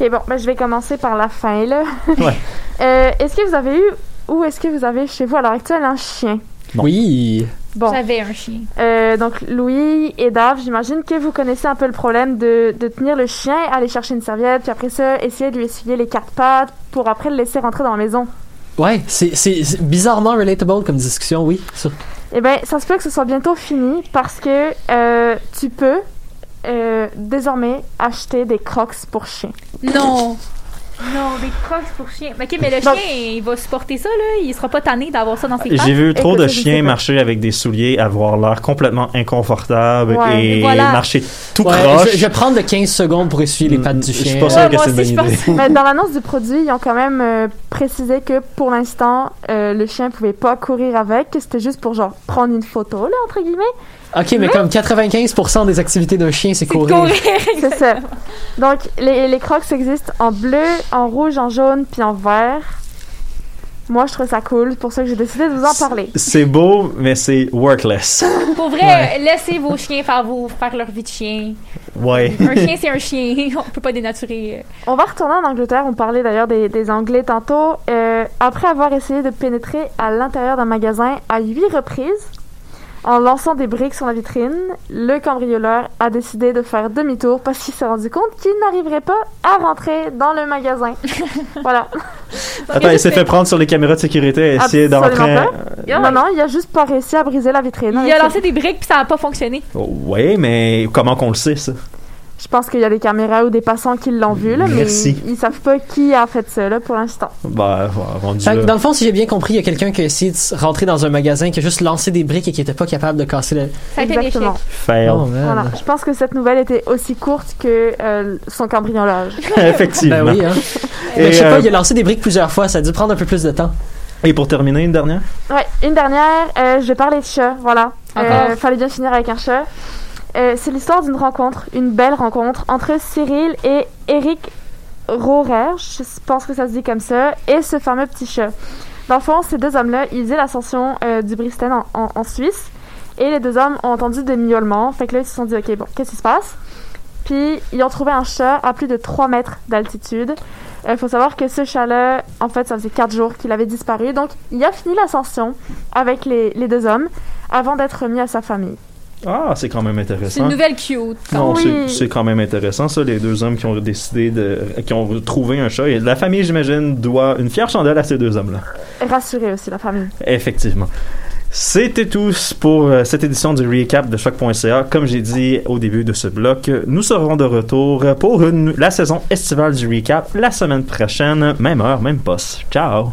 Ok, bon, ben, je vais commencer par la fin, là.
Ouais.
Euh, est-ce que vous avez eu ou est-ce que vous avez chez vous à l'heure actuelle un chien?
Non.
Oui.
Bon.
J'avais un chien.
Euh, donc, Louis et Dave, j'imagine que vous connaissez un peu le problème de, de tenir le chien, aller chercher une serviette, puis après ça, essayer de lui essuyer les quatre pattes pour après le laisser rentrer dans la maison.
Ouais, c'est c'est- c'est bizarrement relatable comme discussion, oui. Ça.
Eh bien, ça se peut que ce soit bientôt fini parce que euh, tu peux euh, désormais acheter des crocs pour chien.
Non. Non, des crocs pour chien. Ok, mais le chien, il va supporter ça, là. Il sera pas tanné d'avoir ça dans ses pattes.
J'ai vu trop de chiens marcher avec des souliers, avoir l'air complètement inconfortable
Ouais.
et
Voilà.
marcher tout
Ouais,
croche.
je, je vais prendre le 15 secondes pour essuyer les pattes du
Je suis
chien.
pas sûr
Ouais,
que
moi
c'est une
aussi,
bonne
je
idée.
Mais dans l'annonce du produit, ils ont quand même euh, précisé que pour l'instant, euh, le chien pouvait pas courir avec, que c'était juste pour genre prendre une photo, là, entre guillemets.
Ok, mais comme 95% des activités d'un chien, c'est courir.
courir.
C'est ça. Donc, les, les crocs existent en bleu, en rouge, en jaune, puis en vert. Moi, je trouve ça cool. C'est pour ça que j'ai décidé de vous en parler.
C'est beau, mais c'est workless.
Pour vrai, laissez vos chiens faire, leur vie de chien.
Ouais.
Un chien, c'est un chien. On peut pas dénaturer. euh.
On va retourner en Angleterre. On parlait d'ailleurs des, des Anglais tantôt. Euh, après avoir essayé de pénétrer à l'intérieur d'un magasin à huit reprises, en lançant des briques sur la vitrine, le cambrioleur a décidé de faire demi-tour parce qu'il s'est rendu compte qu'il n'arriverait pas à rentrer dans le magasin. voilà.
Attends, il s'est fait prendre sur les caméras de sécurité et essayer d'entrer.
Non, non, il a juste pas réussi à briser la vitrine.
Il a lancé des briques puis ça a pas fonctionné.
Oh, ouais, mais comment qu'on le sait, ça?
Je pense qu'il y a des caméras ou des passants qui l'ont vu, là, mais
Merci.
ils, ils savent pas qui a fait ça là, pour l'instant.
Bah, rendu là.
dans le fond, si j'ai bien compris, il y a quelqu'un qui a essayé de rentrer dans un magasin, qui a juste lancé des briques et qui était pas capable de casser le.
Exactement.
Fail.
Oh.
Voilà. Je pense que cette nouvelle était aussi courte que euh, son cambriolage.
Effectivement.
Ben oui, hein.
Et,
Mais je sais
euh,
pas, il a lancé des briques plusieurs fois, ça a dû prendre un peu plus de temps.
et pour terminer, une dernière?
Ouais, une dernière, euh, je vais parler de chat, voilà. Euh, fallait bien finir avec un chat. Euh, c'est l'histoire d'une rencontre, une belle rencontre entre Cyril et Eric Rohrer, je pense que ça se dit comme ça, et ce fameux petit chat. Dans le fond, ces deux hommes-là, ils faisaient l'ascension euh, du Bristen en, Suisse, et les deux hommes ont entendu des miaulements, fait que là, ils se sont dit, ok, bon, qu'est-ce qui se passe? Puis, ils ont trouvé un chat à plus de 3 mètres d'altitude. Il faut savoir que ce chat-là, en fait, ça faisait 4 jours qu'il avait disparu. Donc, il a fini l'ascension avec les, les deux hommes avant d'être remis à sa famille.
Ah, c'est quand même
C'est
intéressant.
une nouvelle cute.
Non,
Oui.
c'est- c'est quand même intéressant, ça, les deux hommes qui ont décidé de. qui ont trouvé un chat. Et la famille, j'imagine, doit une fière chandelle à ces deux hommes-là.
Rassurer aussi la famille.
Effectivement. C'était tout pour euh, cette édition du recap de choc.ca. Comme j'ai dit au début de ce bloc, nous serons de retour pour une- la saison estivale du recap la semaine prochaine, même heure, même poste. Ciao!